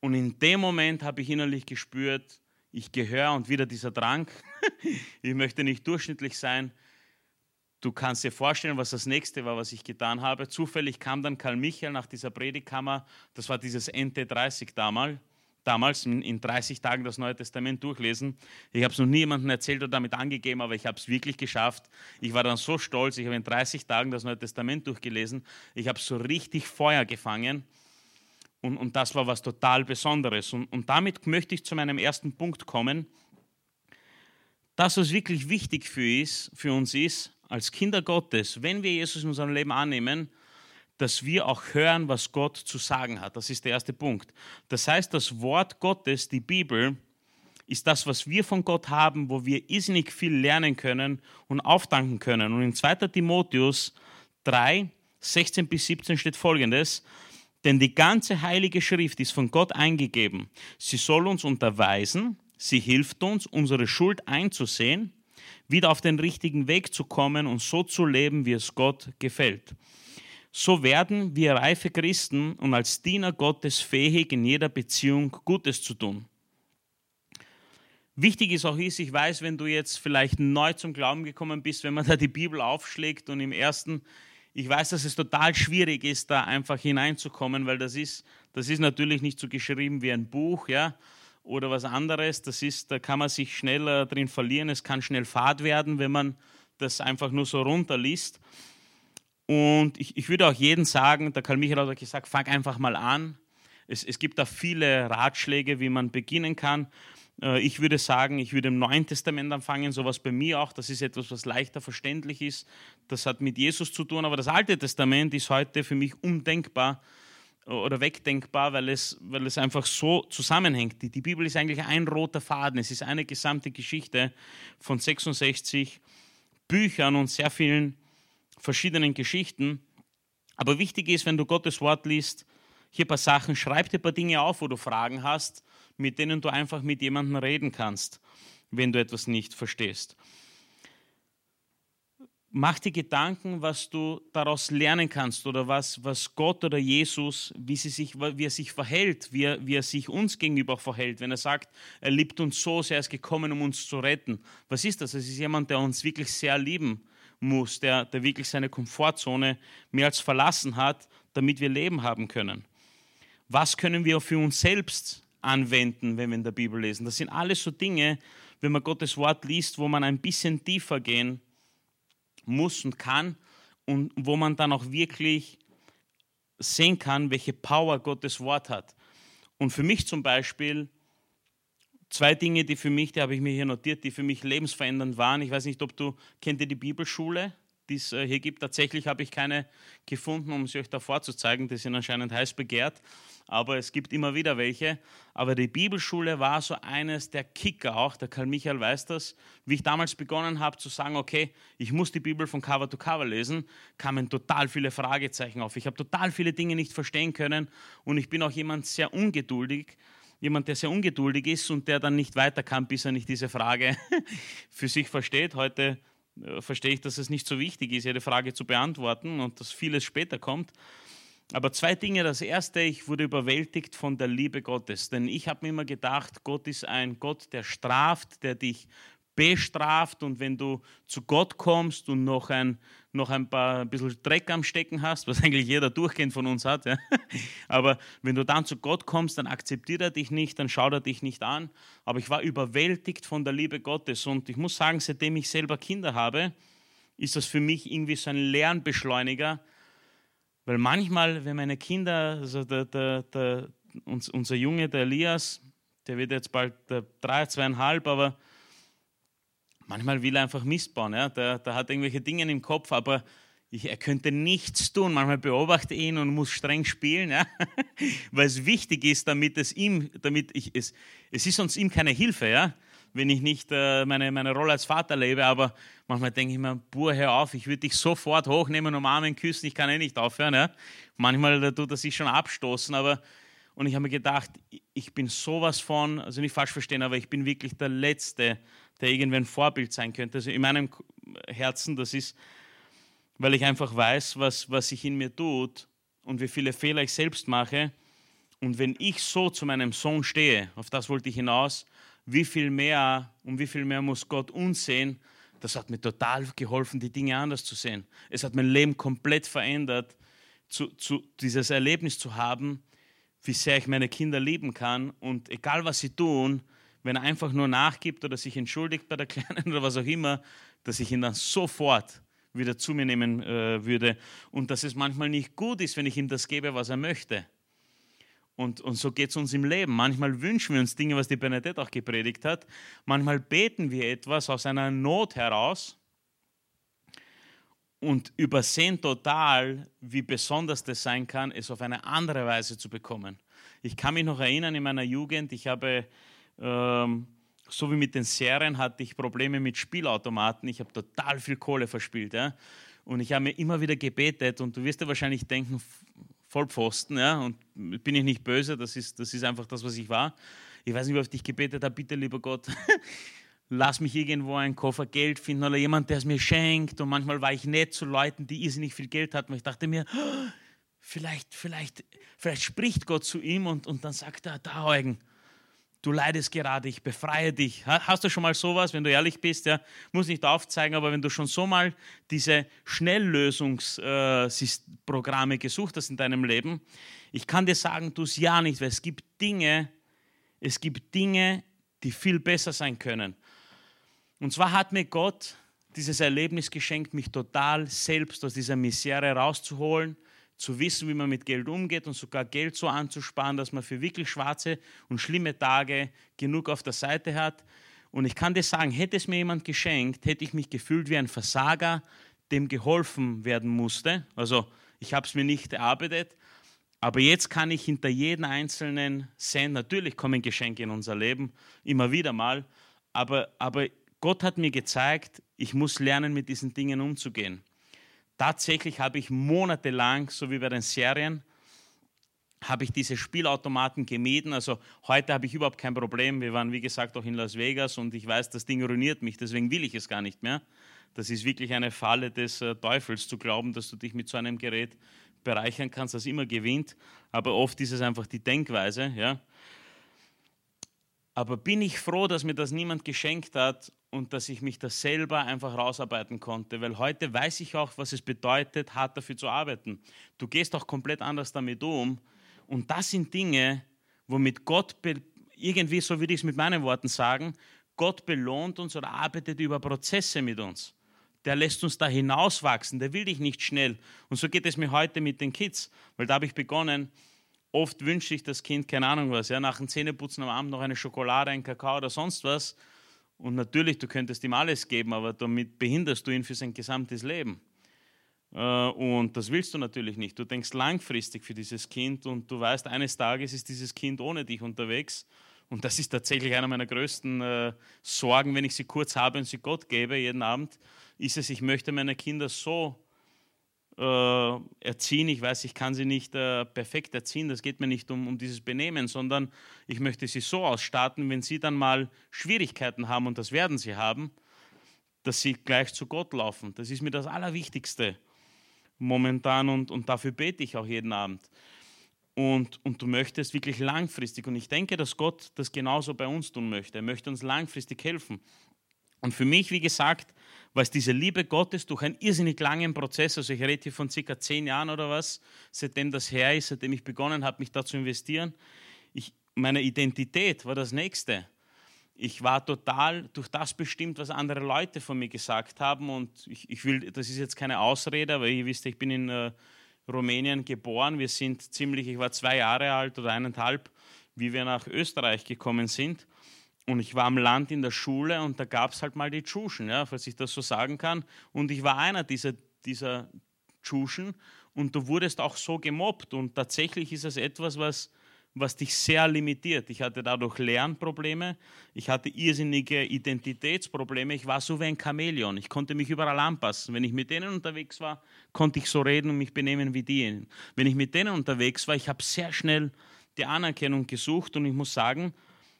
Und in dem Moment habe ich innerlich gespürt, ich gehöre und wieder dieser Drang, ich möchte nicht durchschnittlich sein. Du kannst dir vorstellen, was das nächste war, was ich getan habe. Zufällig kam dann Karl Michael nach dieser Predigtkammer, das war dieses NT30 damals, damals in 30 Tagen das Neue Testament durchlesen. Ich habe es noch niemandem erzählt oder damit angegeben, aber ich habe es wirklich geschafft. Ich war dann so stolz, ich habe in 30 Tagen das Neue Testament durchgelesen. Ich habe so richtig Feuer gefangen und, und das war was total Besonderes. Und, und damit möchte ich zu meinem ersten Punkt kommen. Das, was wirklich wichtig für, ist, für uns ist, als Kinder Gottes, wenn wir Jesus in unserem Leben annehmen, dass wir auch hören, was Gott zu sagen hat. Das ist der erste Punkt. Das heißt, das Wort Gottes, die Bibel, ist das, was wir von Gott haben, wo wir irrsinnig viel lernen können und aufdanken können. Und in 2. Timotheus 3, 16 bis 17 steht folgendes, denn die ganze heilige Schrift ist von Gott eingegeben. Sie soll uns unterweisen, sie hilft uns, unsere Schuld einzusehen, wieder auf den richtigen Weg zu kommen und so zu leben, wie es Gott gefällt. So werden wir reife Christen und als Diener Gottes fähig, in jeder Beziehung Gutes zu tun. Wichtig ist auch ist, ich weiß, wenn du jetzt vielleicht neu zum Glauben gekommen bist, wenn man da die Bibel aufschlägt und im ersten, ich weiß, dass es total schwierig ist, da einfach hineinzukommen, weil das ist, das ist natürlich nicht so geschrieben wie ein Buch, ja, oder was anderes. Das ist, da kann man sich schneller drin verlieren. Es kann schnell fad werden, wenn man das einfach nur so runterliest. Und ich, ich würde auch jedem sagen, der Karl Michael hat gesagt, fang einfach mal an. Es, es gibt da viele Ratschläge, wie man beginnen kann. Äh, ich würde sagen, ich würde im Neuen Testament anfangen, sowas bei mir auch. Das ist etwas, was leichter verständlich ist. Das hat mit Jesus zu tun, aber das Alte Testament ist heute für mich undenkbar oder wegdenkbar, weil es, weil es einfach so zusammenhängt. Die, die Bibel ist eigentlich ein roter Faden. Es ist eine gesamte Geschichte von 66 Büchern und sehr vielen verschiedenen Geschichten. Aber wichtig ist, wenn du Gottes Wort liest, hier ein paar Sachen, schreib dir ein paar Dinge auf, wo du Fragen hast, mit denen du einfach mit jemandem reden kannst, wenn du etwas nicht verstehst. Mach dir Gedanken, was du daraus lernen kannst oder was, was Gott oder Jesus, wie, sie sich, wie er sich verhält, wie er, wie er sich uns gegenüber verhält. Wenn er sagt, er liebt uns so sehr, er ist gekommen, um uns zu retten. Was ist das? Es ist jemand, der uns wirklich sehr lieben muss, der, der wirklich seine Komfortzone mehr als verlassen hat, damit wir Leben haben können. Was können wir für uns selbst anwenden, wenn wir in der Bibel lesen? Das sind alles so Dinge, wenn man Gottes Wort liest, wo man ein bisschen tiefer gehen muss und kann und wo man dann auch wirklich sehen kann, welche Power Gottes Wort hat. Und für mich zum Beispiel zwei Dinge, die für mich, die habe ich mir hier notiert, die für mich lebensverändernd waren. Ich weiß nicht, ob du, kennt ihr die Bibelschule, die es äh, hier gibt? Tatsächlich habe ich keine gefunden, um sie euch da vorzuzeigen. Die sind anscheinend heiß begehrt, aber es gibt immer wieder welche. Aber die Bibelschule war so eines der Kicker auch, der Karl Michael weiß das. Wie ich damals begonnen habe zu sagen, okay, ich muss die Bibel von Cover to Cover lesen, kamen total viele Fragezeichen auf. Ich habe total viele Dinge nicht verstehen können und ich bin auch jemand sehr ungeduldig jemand, der sehr ungeduldig ist und der dann nicht weiter kann, bis er nicht diese Frage für sich versteht. Heute verstehe ich, dass es nicht so wichtig ist, jede Frage zu beantworten und dass vieles später kommt. Aber zwei Dinge. Das erste, ich wurde überwältigt von der Liebe Gottes. Denn ich habe mir immer gedacht, Gott ist ein Gott, der straft, der dich bestraft und wenn du zu Gott kommst und noch ein, noch ein paar ein bisschen Dreck am Stecken hast, was eigentlich jeder durchgehend von uns hat, ja. aber wenn du dann zu Gott kommst, dann akzeptiert er dich nicht, dann schaut er dich nicht an. Aber ich war überwältigt von der Liebe Gottes und ich muss sagen, seitdem ich selber Kinder habe, ist das für mich irgendwie so ein Lernbeschleuniger, weil manchmal, wenn meine Kinder, also der, der, der, unser Junge, der Elias, der wird jetzt bald drei, zweieinhalb, aber Manchmal will er einfach Mist bauen. Ja? Der, der hat irgendwelche Dinge im Kopf, aber ich, er könnte nichts tun. Manchmal beobachte ich ihn und muss streng spielen, ja? weil es wichtig ist, damit es ihm, damit ich es, es ist sonst ihm keine Hilfe, ja? wenn ich nicht äh, meine, meine Rolle als Vater lebe. Aber manchmal denke ich mir, Buhr, hör auf, ich würde dich sofort hochnehmen, umarmen, küssen, ich kann eh nicht aufhören. Ja? Manchmal da tut er sich schon abstoßen, aber und ich habe mir gedacht, ich bin sowas von, also nicht falsch verstehen, aber ich bin wirklich der Letzte, der irgendwie ein Vorbild sein könnte. Also in meinem Herzen, das ist, weil ich einfach weiß, was, was sich in mir tut und wie viele Fehler ich selbst mache. Und wenn ich so zu meinem Sohn stehe, auf das wollte ich hinaus, wie viel mehr und wie viel mehr muss Gott uns sehen. Das hat mir total geholfen, die Dinge anders zu sehen. Es hat mein Leben komplett verändert, zu, zu, dieses Erlebnis zu haben, wie sehr ich meine Kinder lieben kann und egal was sie tun, wenn er einfach nur nachgibt oder sich entschuldigt bei der Kleinen oder was auch immer, dass ich ihn dann sofort wieder zu mir nehmen äh, würde und dass es manchmal nicht gut ist, wenn ich ihm das gebe, was er möchte. Und, und so geht es uns im Leben. Manchmal wünschen wir uns Dinge, was die Bernadette auch gepredigt hat. Manchmal beten wir etwas aus einer Not heraus und übersehen total, wie besonders das sein kann, es auf eine andere Weise zu bekommen. Ich kann mich noch erinnern, in meiner Jugend, ich habe, ähm, so wie mit den Serien, hatte ich Probleme mit Spielautomaten. Ich habe total viel Kohle verspielt. Ja? Und ich habe mir immer wieder gebetet und du wirst dir wahrscheinlich denken, Vollpfosten, ja, und bin ich nicht böse, das ist, das ist einfach das, was ich war. Ich weiß nicht, wie oft ich gebetet habe, bitte, lieber Gott, lass mich irgendwo einen Koffer Geld finden oder jemand, der es mir schenkt. Und manchmal war ich nett zu Leuten, die irrsinnig viel Geld hatten, weil ich dachte mir, vielleicht, vielleicht, vielleicht spricht Gott zu ihm und, und dann sagt er, da Eugen, du leidest gerade, ich befreie dich. Hast du schon mal sowas, wenn du ehrlich bist, ja, muss nicht aufzeigen, aber wenn du schon so mal diese Schnelllösungsprogramme äh, gesucht hast in deinem Leben, ich kann dir sagen, tu es ja nicht, weil es gibt Dinge, es gibt Dinge, die viel besser sein können. Und zwar hat mir Gott dieses Erlebnis geschenkt, mich total selbst aus dieser Misere rauszuholen, zu wissen, wie man mit Geld umgeht und sogar Geld so anzusparen, dass man für wirklich schwarze und schlimme Tage genug auf der Seite hat. Und ich kann dir sagen, hätte es mir jemand geschenkt, hätte ich mich gefühlt wie ein Versager, dem geholfen werden musste. Also ich habe es mir nicht erarbeitet, aber jetzt kann ich hinter jedem einzelnen Cent, natürlich kommen Geschenke in unser Leben, immer wieder mal, aber, aber Gott hat mir gezeigt, ich muss lernen, mit diesen Dingen umzugehen. Tatsächlich habe ich monatelang, so wie bei den Serien, habe ich diese Spielautomaten gemieden. Also heute habe ich überhaupt kein Problem. Wir waren, wie gesagt, auch in Las Vegas und ich weiß, das Ding ruiniert mich, deswegen will ich es gar nicht mehr. Das ist wirklich eine Falle des äh, Teufels, zu glauben, dass du dich mit so einem Gerät bereichern kannst, das immer gewinnt. Aber oft ist es einfach die Denkweise. Ja? Aber bin ich froh, dass mir das niemand geschenkt hat und dass ich mich das selber einfach rausarbeiten konnte, weil heute weiß ich auch, was es bedeutet, hart dafür zu arbeiten. Du gehst auch komplett anders damit um und das sind Dinge, womit Gott irgendwie, so würde ich es mit meinen Worten sagen, Gott belohnt uns oder arbeitet über Prozesse mit uns. Der lässt uns da hinauswachsen, der will dich nicht schnell. Und so geht es mir heute mit den Kids, weil da habe ich begonnen, Oft wünscht sich das Kind, keine Ahnung was, ja, nach dem Zähneputzen am Abend noch eine Schokolade, ein Kakao oder sonst was. Und natürlich, du könntest ihm alles geben, aber damit behinderst du ihn für sein gesamtes Leben. Äh, und das willst du natürlich nicht. Du denkst langfristig für dieses Kind und du weißt, eines Tages ist dieses Kind ohne dich unterwegs. Und das ist tatsächlich einer meiner größten äh, Sorgen, wenn ich sie kurz habe und sie Gott gebe jeden Abend, ist es, ich möchte meine Kinder so äh, erziehen. Ich weiß, ich kann sie nicht äh, perfekt erziehen. Das geht mir nicht um, um dieses Benehmen, sondern ich möchte sie so ausstatten, wenn sie dann mal Schwierigkeiten haben, und das werden sie haben, dass sie gleich zu Gott laufen. Das ist mir das Allerwichtigste momentan und, und dafür bete ich auch jeden Abend. Und, und du möchtest wirklich langfristig. Und ich denke, dass Gott das genauso bei uns tun möchte. Er möchte uns langfristig helfen. Und für mich, wie gesagt, war es diese Liebe Gottes durch einen irrsinnig langen Prozess. Also ich rede hier von circa zehn Jahren oder was, seitdem das her ist, seitdem ich begonnen habe, mich da zu investieren. Ich, meine Identität war das Nächste. Ich war total durch das bestimmt, was andere Leute von mir gesagt haben. Und ich, ich will, das ist jetzt keine Ausrede, aber ihr wisst, ich bin in äh, Rumänien geboren. Wir sind ziemlich, ich war zwei Jahre alt oder eineinhalb, wie wir nach Österreich gekommen sind. Und ich war am Land in der Schule und da gab es halt mal die Tschuschen, ja, falls ich das so sagen kann. Und ich war einer dieser, dieser Tschuschen und du wurdest auch so gemobbt. Und tatsächlich ist es etwas, was, was dich sehr limitiert. Ich hatte dadurch Lernprobleme, ich hatte irrsinnige Identitätsprobleme. Ich war so wie ein Chamäleon. Ich konnte mich überall anpassen. Wenn ich mit denen unterwegs war, konnte ich so reden und mich benehmen wie die. Wenn ich mit denen unterwegs war, ich habe sehr schnell die Anerkennung gesucht und ich muss sagen,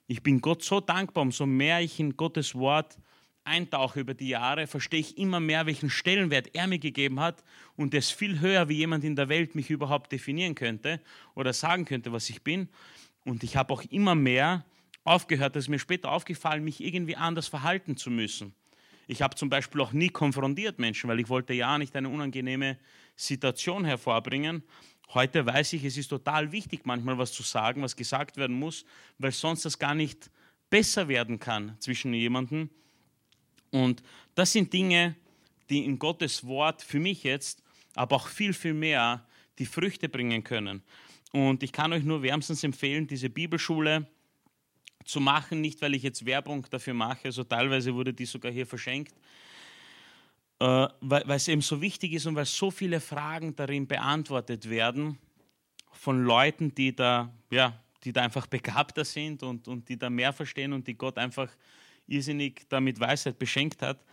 ich bin Gott so dankbar, umso mehr ich in Gottes Wort eintauche über die Jahre, verstehe ich immer mehr, welchen Stellenwert er mir gegeben hat und ist viel höher, wie jemand in der Welt mich überhaupt definieren könnte oder sagen könnte, was ich bin. Und ich habe auch immer mehr aufgehört, das ist mir später aufgefallen, mich irgendwie anders verhalten zu müssen. Ich habe zum Beispiel auch nie konfrontiert Menschen, weil ich wollte ja nicht eine unangenehme Situation hervorbringen. Heute weiß ich, es ist total wichtig, manchmal was zu sagen, was gesagt werden muss, weil sonst das gar nicht besser werden kann zwischen jemandem. Und das sind Dinge, die in Gottes Wort für mich jetzt, aber auch viel, viel mehr, die Früchte bringen können. Und ich kann euch nur wärmstens empfehlen, diese Bibelschule zu machen, nicht weil ich jetzt Werbung dafür mache, also teilweise wurde die sogar hier verschenkt, äh, weil, es eben so wichtig ist und weil so viele Fragen darin beantwortet werden von Leuten, die da, ja, die da einfach begabter sind und, und die da mehr verstehen und die Gott einfach irrsinnig damit Weisheit beschenkt hat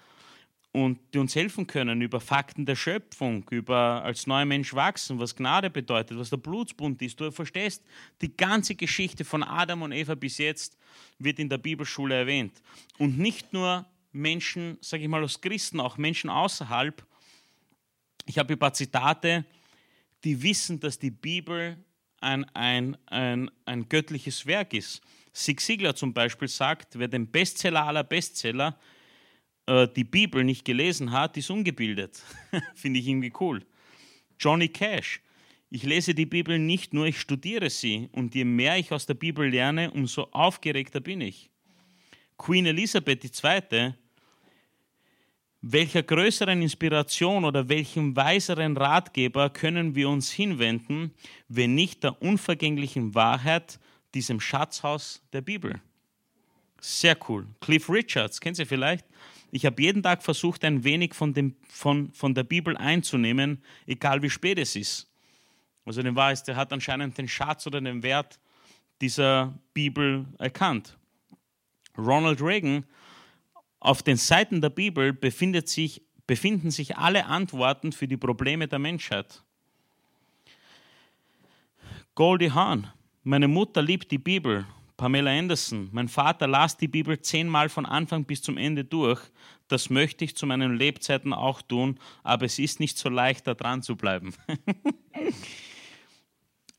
und die uns helfen können über Fakten der Schöpfung, über als neuer Mensch wachsen, was Gnade bedeutet, was der Blutsbund ist. Du verstehst, die ganze Geschichte von Adam und Eva bis jetzt wird in der Bibelschule erwähnt. Und nicht nur Menschen, sage ich mal, aus Christen, auch Menschen außerhalb. Ich habe ein paar Zitate, die wissen, dass die Bibel ein, ein, ein, ein göttliches Werk ist. Sig Sigler zum Beispiel sagt, wer den Bestseller aller Bestseller äh, die Bibel nicht gelesen hat, ist ungebildet. Finde ich irgendwie cool. Johnny Cash. Ich lese die Bibel nicht nur, ich studiere sie. Und je mehr ich aus der Bibel lerne, umso aufgeregter bin ich. Queen Elisabeth II. Welcher größeren Inspiration oder welchem weiseren Ratgeber können wir uns hinwenden, wenn nicht der unvergänglichen Wahrheit, diesem Schatzhaus der Bibel? Sehr cool. Cliff Richards, kennen Sie vielleicht? Ich habe jeden Tag versucht, ein wenig von, dem, von, von der Bibel einzunehmen, egal wie spät es ist. Also dem war es, der hat anscheinend den Schatz oder den Wert dieser Bibel erkannt. Ronald Reagan, auf den Seiten der Bibel sich, befinden sich alle Antworten für die Probleme der Menschheit. Goldie Hawn, meine Mutter liebt die Bibel Pamela Anderson, mein Vater las die Bibel zehnmal von Anfang bis zum Ende durch. Das möchte ich zu meinen Lebzeiten auch tun, aber es ist nicht so leicht, da dran zu bleiben.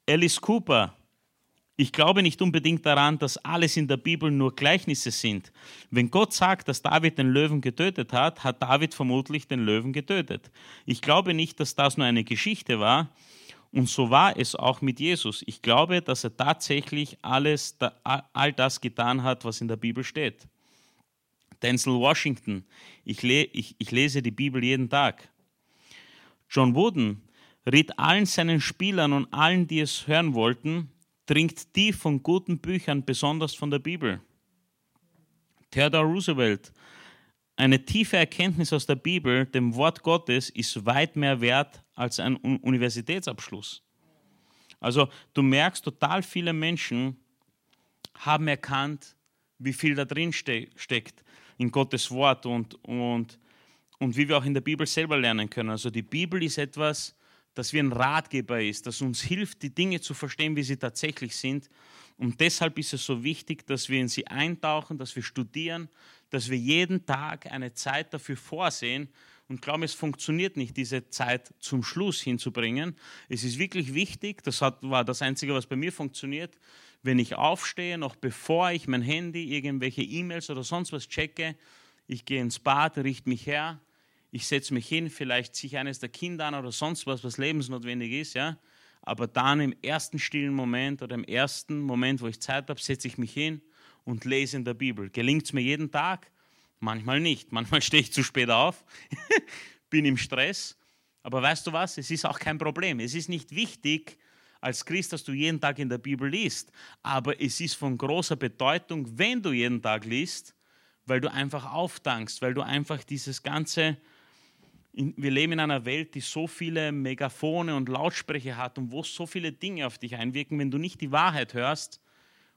Alice Cooper, ich glaube nicht unbedingt daran, dass alles in der Bibel nur Gleichnisse sind. Wenn Gott sagt, dass David den Löwen getötet hat, hat David vermutlich den Löwen getötet. Ich glaube nicht, dass das nur eine Geschichte war, und so war es auch mit Jesus. Ich glaube, dass er tatsächlich alles, all das getan hat, was in der Bibel steht. Denzel Washington, ich, le ich, ich lese die Bibel jeden Tag. John Wooden riet allen seinen Spielern und allen, die es hören wollten, trinkt tief von guten Büchern, besonders von der Bibel. Theodore Roosevelt, eine tiefe Erkenntnis aus der Bibel, dem Wort Gottes, ist weit mehr wert als ein Universitätsabschluss. Also du merkst, total viele Menschen haben erkannt, wie viel da drin ste steckt in Gottes Wort und, und, und wie wir auch in der Bibel selber lernen können. Also die Bibel ist etwas, das wie ein Ratgeber ist, das uns hilft, die Dinge zu verstehen, wie sie tatsächlich sind. Und deshalb ist es so wichtig, dass wir in sie eintauchen, dass wir studieren, dass wir jeden Tag eine Zeit dafür vorsehen und glauben, es funktioniert nicht, diese Zeit zum Schluss hinzubringen. Es ist wirklich wichtig, das hat, war das Einzige, was bei mir funktioniert, wenn ich aufstehe, noch bevor ich mein Handy, irgendwelche E-Mails oder sonst was checke, ich gehe ins Bad, richte mich her, ich setze mich hin, vielleicht ziehe ich eines der Kinder an oder sonst was, was lebensnotwendig ist, ja. Aber dann im ersten stillen Moment oder im ersten Moment, wo ich Zeit habe, setze ich mich hin und lese in der Bibel. Gelingt es mir jeden Tag? Manchmal nicht. Manchmal stehe ich zu spät auf, bin im Stress. Aber weißt du was? Es ist auch kein Problem. Es ist nicht wichtig als Christ, dass du jeden Tag in der Bibel liest. Aber es ist von großer Bedeutung, wenn du jeden Tag liest, weil du einfach aufdankst, weil du einfach dieses ganze. Wir leben in einer Welt, die so viele Megafone und Lautsprecher hat und wo so viele Dinge auf dich einwirken. Wenn du nicht die Wahrheit hörst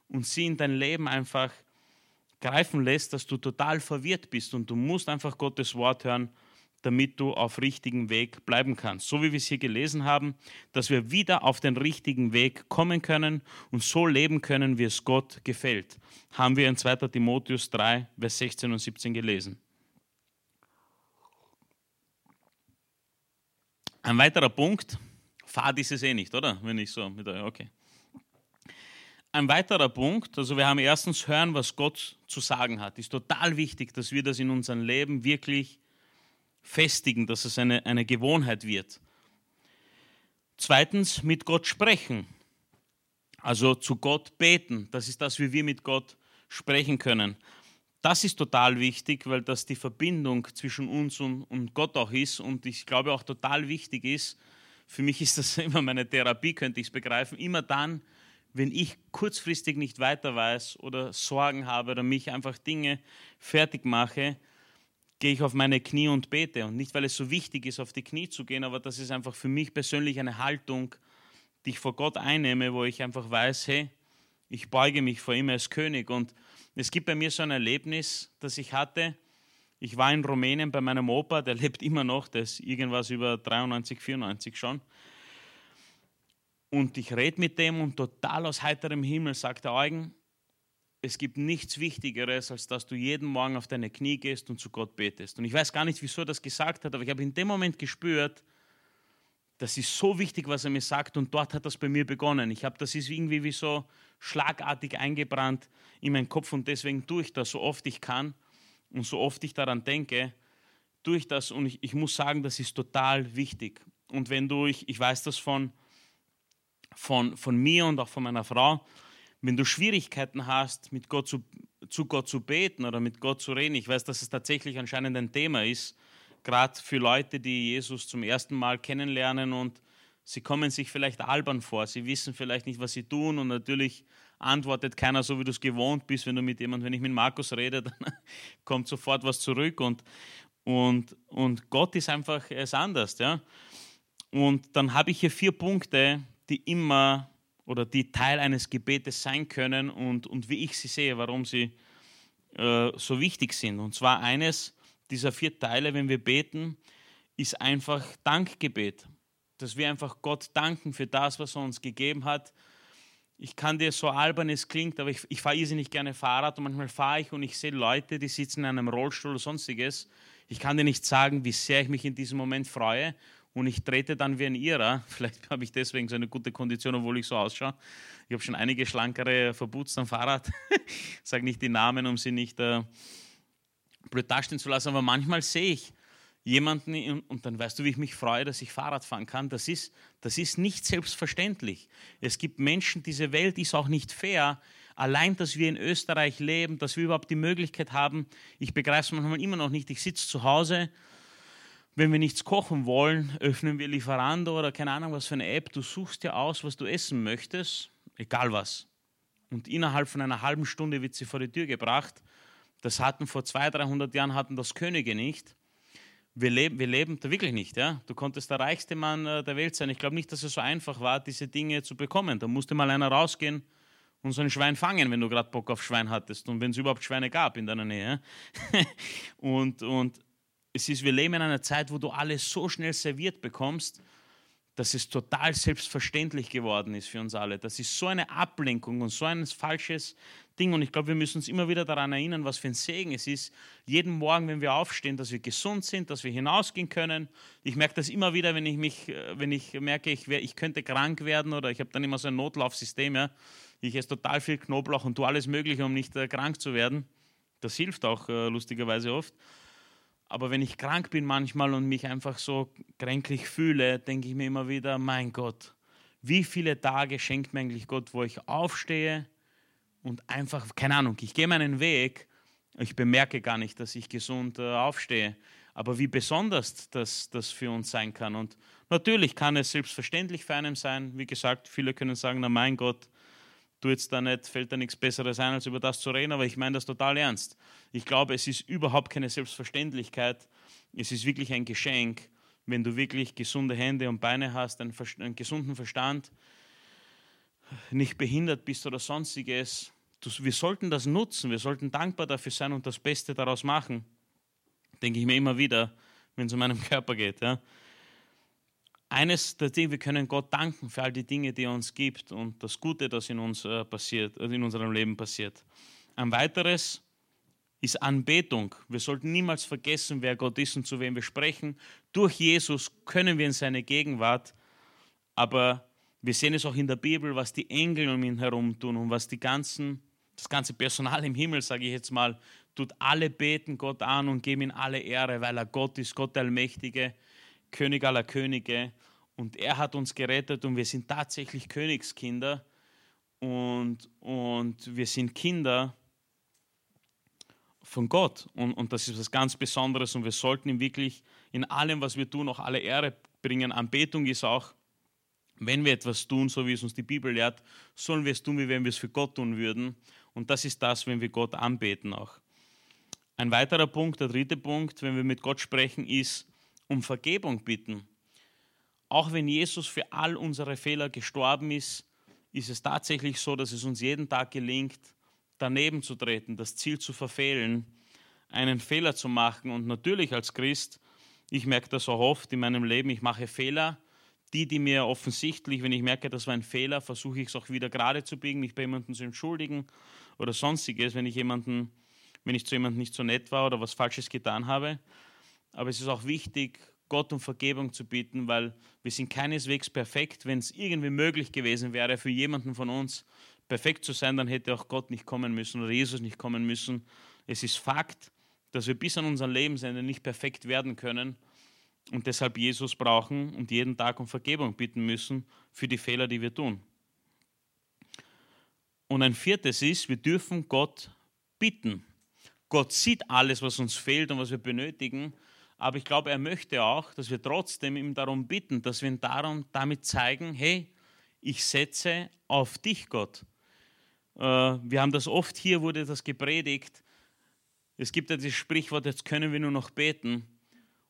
und sie in dein Leben einfach greifen lässt, dass du total verwirrt bist und du musst einfach Gottes Wort hören, damit du auf richtigen Weg bleiben kannst. So wie wir es hier gelesen haben, dass wir wieder auf den richtigen Weg kommen können und so leben können, wie es Gott gefällt. Haben wir in 2. Timotheus 3, Vers 16 und 17 gelesen. Ein weiterer Punkt, Fahrt ist es eh nicht, oder? Wenn ich so mit euch, okay. Ein weiterer Punkt, also wir haben erstens hören, was Gott zu sagen hat. Ist total wichtig, dass wir das in unserem Leben wirklich festigen, dass es eine, eine Gewohnheit wird. Zweitens, mit Gott sprechen. Also zu Gott beten. Das ist das, wie wir mit Gott sprechen können. Das ist total wichtig, weil das die Verbindung zwischen uns und, und Gott auch ist. Und ich glaube auch total wichtig ist, für mich ist das immer meine Therapie, könnte ich es begreifen, immer dann, wenn ich kurzfristig nicht weiter weiß oder Sorgen habe oder mich einfach Dinge fertig mache, gehe ich auf meine Knie und bete. Und nicht, weil es so wichtig ist, auf die Knie zu gehen, aber das ist einfach für mich persönlich eine Haltung, die ich vor Gott einnehme, wo ich einfach weiß, hey, ich beuge mich vor ihm als König. Und es gibt bei mir so ein Erlebnis, das ich hatte. Ich war in Rumänien bei meinem Opa, der lebt immer noch, der ist irgendwas über 93, 94 schon. Und ich rede mit dem und total aus heiterem Himmel sagt der Eugen, es gibt nichts Wichtigeres, als dass du jeden Morgen auf deine Knie gehst und zu Gott betest. Und ich weiß gar nicht, wieso er das gesagt hat, aber ich habe in dem Moment gespürt, das ist so wichtig, was er mir sagt und dort hat das bei mir begonnen. Ich habe das ist irgendwie wie so schlagartig eingebrannt in meinen Kopf und deswegen tue ich das so oft ich kann und so oft ich daran denke, tue ich das und ich, ich muss sagen, das ist total wichtig. Und wenn du, ich, ich weiß das von von, von mir und auch von meiner Frau, wenn du Schwierigkeiten hast, mit Gott zu, zu Gott zu beten oder mit Gott zu reden, ich weiß, dass es tatsächlich anscheinend ein Thema ist, gerade für Leute, die Jesus zum ersten Mal kennenlernen und sie kommen sich vielleicht albern vor, sie wissen vielleicht nicht, was sie tun und natürlich antwortet keiner so, wie du es gewohnt bist, wenn du mit jemandem, wenn ich mit Markus rede, dann kommt sofort was zurück und, und, und Gott ist einfach, ist anders, ja. Und dann habe ich hier vier Punkte, die immer oder die Teil eines Gebetes sein können und, und wie ich sie sehe, warum sie äh, so wichtig sind. Und zwar eines dieser vier Teile, wenn wir beten, ist einfach Dankgebet. Dass wir einfach Gott danken für das, was er uns gegeben hat. Ich kann dir so albern es klingt, aber ich, ich fahre irrsinnig gerne Fahrrad und manchmal fahre ich und ich sehe Leute, die sitzen in einem Rollstuhl oder sonstiges. Ich kann dir nicht sagen, wie sehr ich mich in diesem Moment freue und ich trete dann wie ein Irrer. Vielleicht habe ich deswegen so eine gute Kondition, obwohl ich so ausschaue. Ich habe schon einige schlankere verputzt am Fahrrad. sage nicht die Namen, um sie nicht äh, blöd dastehen zu lassen, aber manchmal sehe ich jemanden und dann weißt du, wie ich mich freue, dass ich Fahrrad fahren kann. Das ist, das ist nicht selbstverständlich. Es gibt Menschen, diese Welt ist auch nicht fair. Allein, dass wir in Österreich leben, dass wir überhaupt die Möglichkeit haben, ich begreife es manchmal immer noch nicht, ich sitze zu Hause wenn wir nichts kochen wollen, öffnen wir Lieferando oder keine Ahnung was für eine App. Du suchst dir aus, was du essen möchtest, egal was. Und innerhalb von einer halben Stunde wird sie vor die Tür gebracht. Das hatten vor 200, 300 Jahren hatten das Könige nicht. Wir leben, wir leben da wirklich nicht. Ja? Du konntest der reichste Mann äh, der Welt sein. Ich glaube nicht, dass es so einfach war, diese Dinge zu bekommen. Da musste mal einer rausgehen und so ein Schwein fangen, wenn du gerade Bock auf Schwein hattest und wenn es überhaupt Schweine gab in deiner Nähe. und, und es ist, wir leben in einer Zeit, wo du alles so schnell serviert bekommst, dass es total selbstverständlich geworden ist für uns alle. Das ist so eine Ablenkung und so ein falsches Ding. Und ich glaube, wir müssen uns immer wieder daran erinnern, was für ein Segen es ist, jeden Morgen, wenn wir aufstehen, dass wir gesund sind, dass wir hinausgehen können. Ich merke das immer wieder, wenn ich, mich, äh, wenn ich merke, ich, wär, ich könnte krank werden oder ich habe dann immer so ein Notlaufsystem. Ja. Ich esse total viel Knoblauch und tue alles Mögliche, um nicht äh, krank zu werden. Das hilft auch äh, lustigerweise oft. Aber wenn ich krank bin manchmal und mich einfach so kränklich fühle, denke ich mir immer wieder, mein Gott, wie viele Tage schenkt mir eigentlich Gott, wo ich aufstehe und einfach, keine Ahnung, ich gehe meinen Weg, ich bemerke gar nicht, dass ich gesund äh, aufstehe. Aber wie besonders das, das für uns sein kann. Und natürlich kann es selbstverständlich für einen sein. Wie gesagt, viele können sagen, na mein Gott, du jetzt da nicht, fällt da nichts Besseres ein, als über das zu reden, aber ich meine das total ernst. Ich glaube, es ist überhaupt keine Selbstverständlichkeit. Es ist wirklich ein Geschenk, wenn du wirklich gesunde Hände und Beine hast, einen, einen gesunden Verstand, nicht behindert bist oder sonstiges. wir sollten das nutzen, wir sollten dankbar dafür sein und das Beste daraus machen. Denke ich mir immer wieder, wenn es um meinen Körper geht. Ja eines der Dinge, wir können Gott danken für all die Dinge, die er uns gibt und das Gute, das in uns äh, passiert, äh, in unserem Leben passiert. Ein weiteres ist Anbetung. Wir sollten niemals vergessen, wer Gott ist und zu wem wir sprechen. Durch Jesus können wir in seine Gegenwart, aber Wir sehen es auch in der Bibel, was die Engel um ihn herum tun und was die ganzen, das ganze Personal im Himmel, sage ich jetzt mal, tut alle beten Gott an und geben ihm alle Ehre, weil er Gott ist, Gott der Allmächtige, König aller Könige. Und er hat uns gerettet und wir sind tatsächlich Königskinder und, und wir sind Kinder von Gott. Und, und das ist was ganz Besonderes und wir sollten ihm wirklich in allem, was wir tun, auch alle Ehre bringen. Anbetung ist auch, wenn wir etwas tun, so wie es uns die Bibel lehrt, sollen wir es tun, wie wenn wir es für Gott tun würden. Und das ist das, wenn wir Gott anbeten auch. Ein weiterer Punkt, der dritte Punkt, wenn wir mit Gott sprechen, ist um Vergebung bitten. Auch wenn Jesus für all unsere Fehler gestorben ist, ist es tatsächlich so, dass es uns jeden Tag gelingt, daneben zu treten, das Ziel zu verfehlen, einen Fehler zu machen. Und natürlich als Christ, ich merke das auch oft in meinem Leben, ich mache Fehler. Die, die mir offensichtlich, wenn ich merke, das war ein Fehler, versuche ich es auch wieder gerade zu biegen, mich bei jemandem zu entschuldigen oder sonstiges, wenn ich jemanden wenn ich zu jemandem nicht so nett war oder was Falsches getan habe. Aber es ist auch wichtig, Gott um Vergebung zu bitten, weil wir sind keineswegs perfekt. Wenn es irgendwie möglich gewesen wäre, für jemanden von uns perfekt zu sein, dann hätte auch Gott nicht kommen müssen oder Jesus nicht kommen müssen. Es ist Fakt, dass wir bis an unser Lebensende nicht perfekt werden können und deshalb Jesus brauchen und jeden Tag um Vergebung bitten müssen für die Fehler, die wir tun. Und ein viertes ist, wir dürfen Gott bitten. Gott sieht alles, was uns fehlt und was wir benötigen. Aber ich glaube, er möchte auch, dass wir trotzdem ihm darum bitten, dass wir ihm darum, damit zeigen, hey, ich setze auf dich, Gott. Äh, wir haben das oft hier, wurde das gepredigt. Es gibt ja das Sprichwort, jetzt können wir nur noch beten.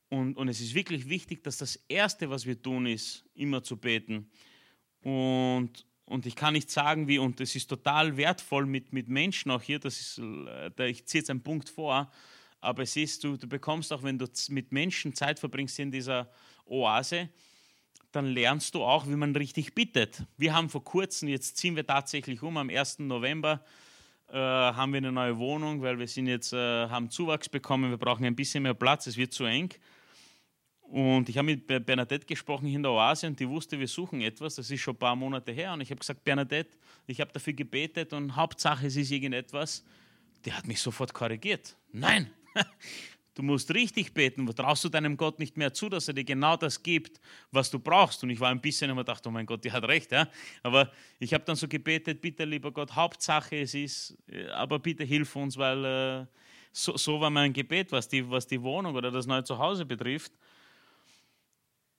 Und, und es ist wirklich wichtig, dass das Erste, was wir tun, ist, immer zu beten. Und, und ich kann nicht sagen, wie, und es ist total wertvoll mit, mit Menschen auch hier, das ist, äh, ich ziehe jetzt einen Punkt vor, aber es ist, du, du bekommst auch, wenn du mit Menschen Zeit verbringst in dieser Oase, dann lernst du auch, wie man richtig bittet. Wir haben vor kurzem, jetzt ziehen wir tatsächlich um, am 1. November äh, haben wir eine neue Wohnung, weil wir sind jetzt, äh, haben Zuwachs bekommen, wir brauchen ein bisschen mehr Platz, es wird zu eng. Und ich habe mit Bernadette gesprochen in der Oase und die wusste, wir suchen etwas. Das ist schon ein paar Monate her. Und ich habe gesagt, Bernadette, ich habe dafür gebetet und Hauptsache, es ist irgendetwas. Die hat mich sofort korrigiert. Nein, du musst richtig beten. Traust du deinem Gott nicht mehr zu, dass er dir genau das gibt, was du brauchst? Und ich war ein bisschen immer dachte, oh mein Gott, die hat recht. Ja? Aber ich habe dann so gebetet, bitte, lieber Gott, Hauptsache es ist, äh, aber bitte hilf uns, weil äh, so, so war mein Gebet, was die, was die Wohnung oder das neue Zuhause betrifft.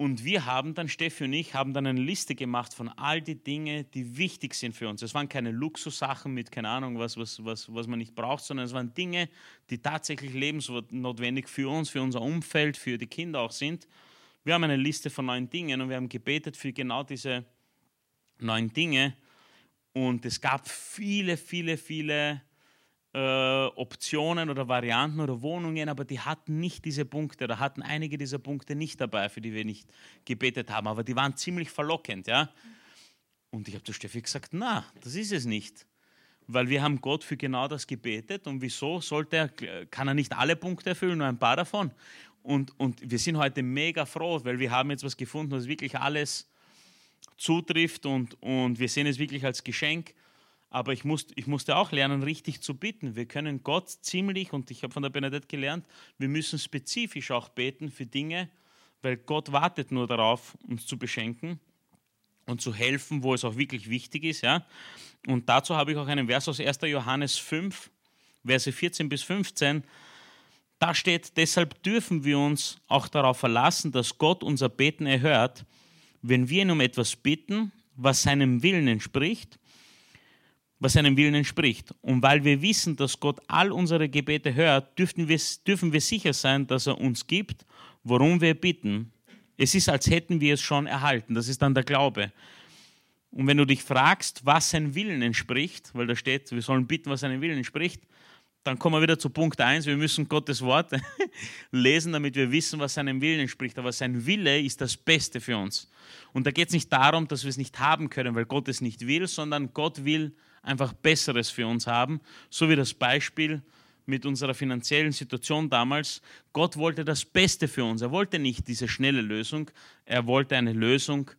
Und wir haben dann, Steffi und ich, haben dann eine Liste gemacht von all die Dinge, die wichtig sind für uns. Es waren keine Luxussachen mit, keine Ahnung, was, was, was, was man nicht braucht, sondern es waren Dinge, die tatsächlich lebensnotwendig für uns, für unser Umfeld, für die Kinder auch sind. Wir haben eine Liste von neun Dingen und wir haben gebetet für genau diese neun Dinge. Und es gab viele, viele, viele äh, Optionen oder Varianten oder Wohnungen, aber die hatten nicht diese Punkte oder hatten einige dieser Punkte nicht dabei, für die wir nicht gebetet haben. Aber die waren ziemlich verlockend, ja. Und ich habe zu Steffi gesagt, na, das ist es nicht. Weil wir haben Gott für genau das gebetet und wieso sollte er, kann er nicht alle Punkte erfüllen, nur ein paar davon. Und, und wir sind heute mega froh, weil wir haben jetzt was gefunden, was wirklich alles zutrifft und, und wir sehen es wirklich als Geschenk. Aber ich, musste, ich musste auch lernen, richtig zu bitten. Wir können Gott ziemlich, und ich habe von der Benedette gelernt, wir müssen spezifisch auch beten für Dinge, weil Gott wartet nur darauf, uns zu beschenken und zu helfen, wo es auch wirklich wichtig ist. Ja? Und dazu habe ich auch einen Vers aus 1. Johannes 5, Verse 14 bis 15. Da steht, deshalb dürfen wir uns auch darauf verlassen, dass Gott unser Beten erhört, wenn wir ihn um etwas bitten, was seinem Willen entspricht was seinem Willen entspricht. Und weil wir wissen, dass Gott all unsere Gebete hört, dürfen wir, dürfen wir sicher sein, dass er uns gibt, worum wir bitten. Es ist, als hätten wir es schon erhalten. Das ist dann der Glaube. Und wenn du dich fragst, was sein Willen entspricht, weil da steht, wir sollen bitten, was seinem Willen entspricht, dann kommen wir wieder zu Punkt 1. Wir müssen Gottes Wort lesen, damit wir wissen, was seinem Willen entspricht. Aber sein Wille ist das Beste für uns. Und da geht es nicht darum, dass wir es nicht haben können, weil Gott es nicht will, sondern Gott will, einfach Besseres für uns haben. So wie das Beispiel mit unserer finanziellen Situation damals. Gott wollte das Beste für uns. Er wollte nicht diese schnelle Lösung. Er wollte eine Lösung,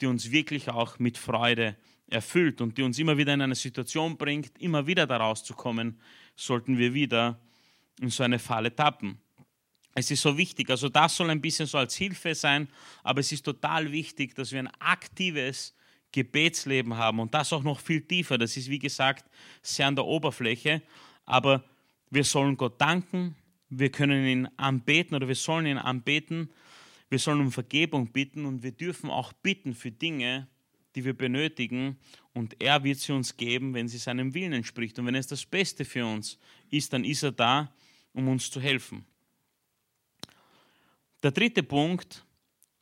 die uns wirklich auch mit Freude erfüllt und die uns immer wieder in eine Situation bringt, immer wieder daraus zu kommen, sollten wir wieder in so eine Falle tappen. Es ist so wichtig, also das soll ein bisschen so als Hilfe sein, aber es ist total wichtig, dass wir ein aktives Gebetsleben haben und das auch noch viel tiefer. Das ist, wie gesagt, sehr an der Oberfläche, aber wir sollen Gott danken, wir können ihn anbeten oder wir sollen ihn anbeten, wir sollen um Vergebung bitten und wir dürfen auch bitten für Dinge, die wir benötigen und er wird sie uns geben, wenn sie seinem Willen entspricht. Und wenn es das Beste für uns ist, dann ist er da, um uns zu helfen. Der dritte Punkt,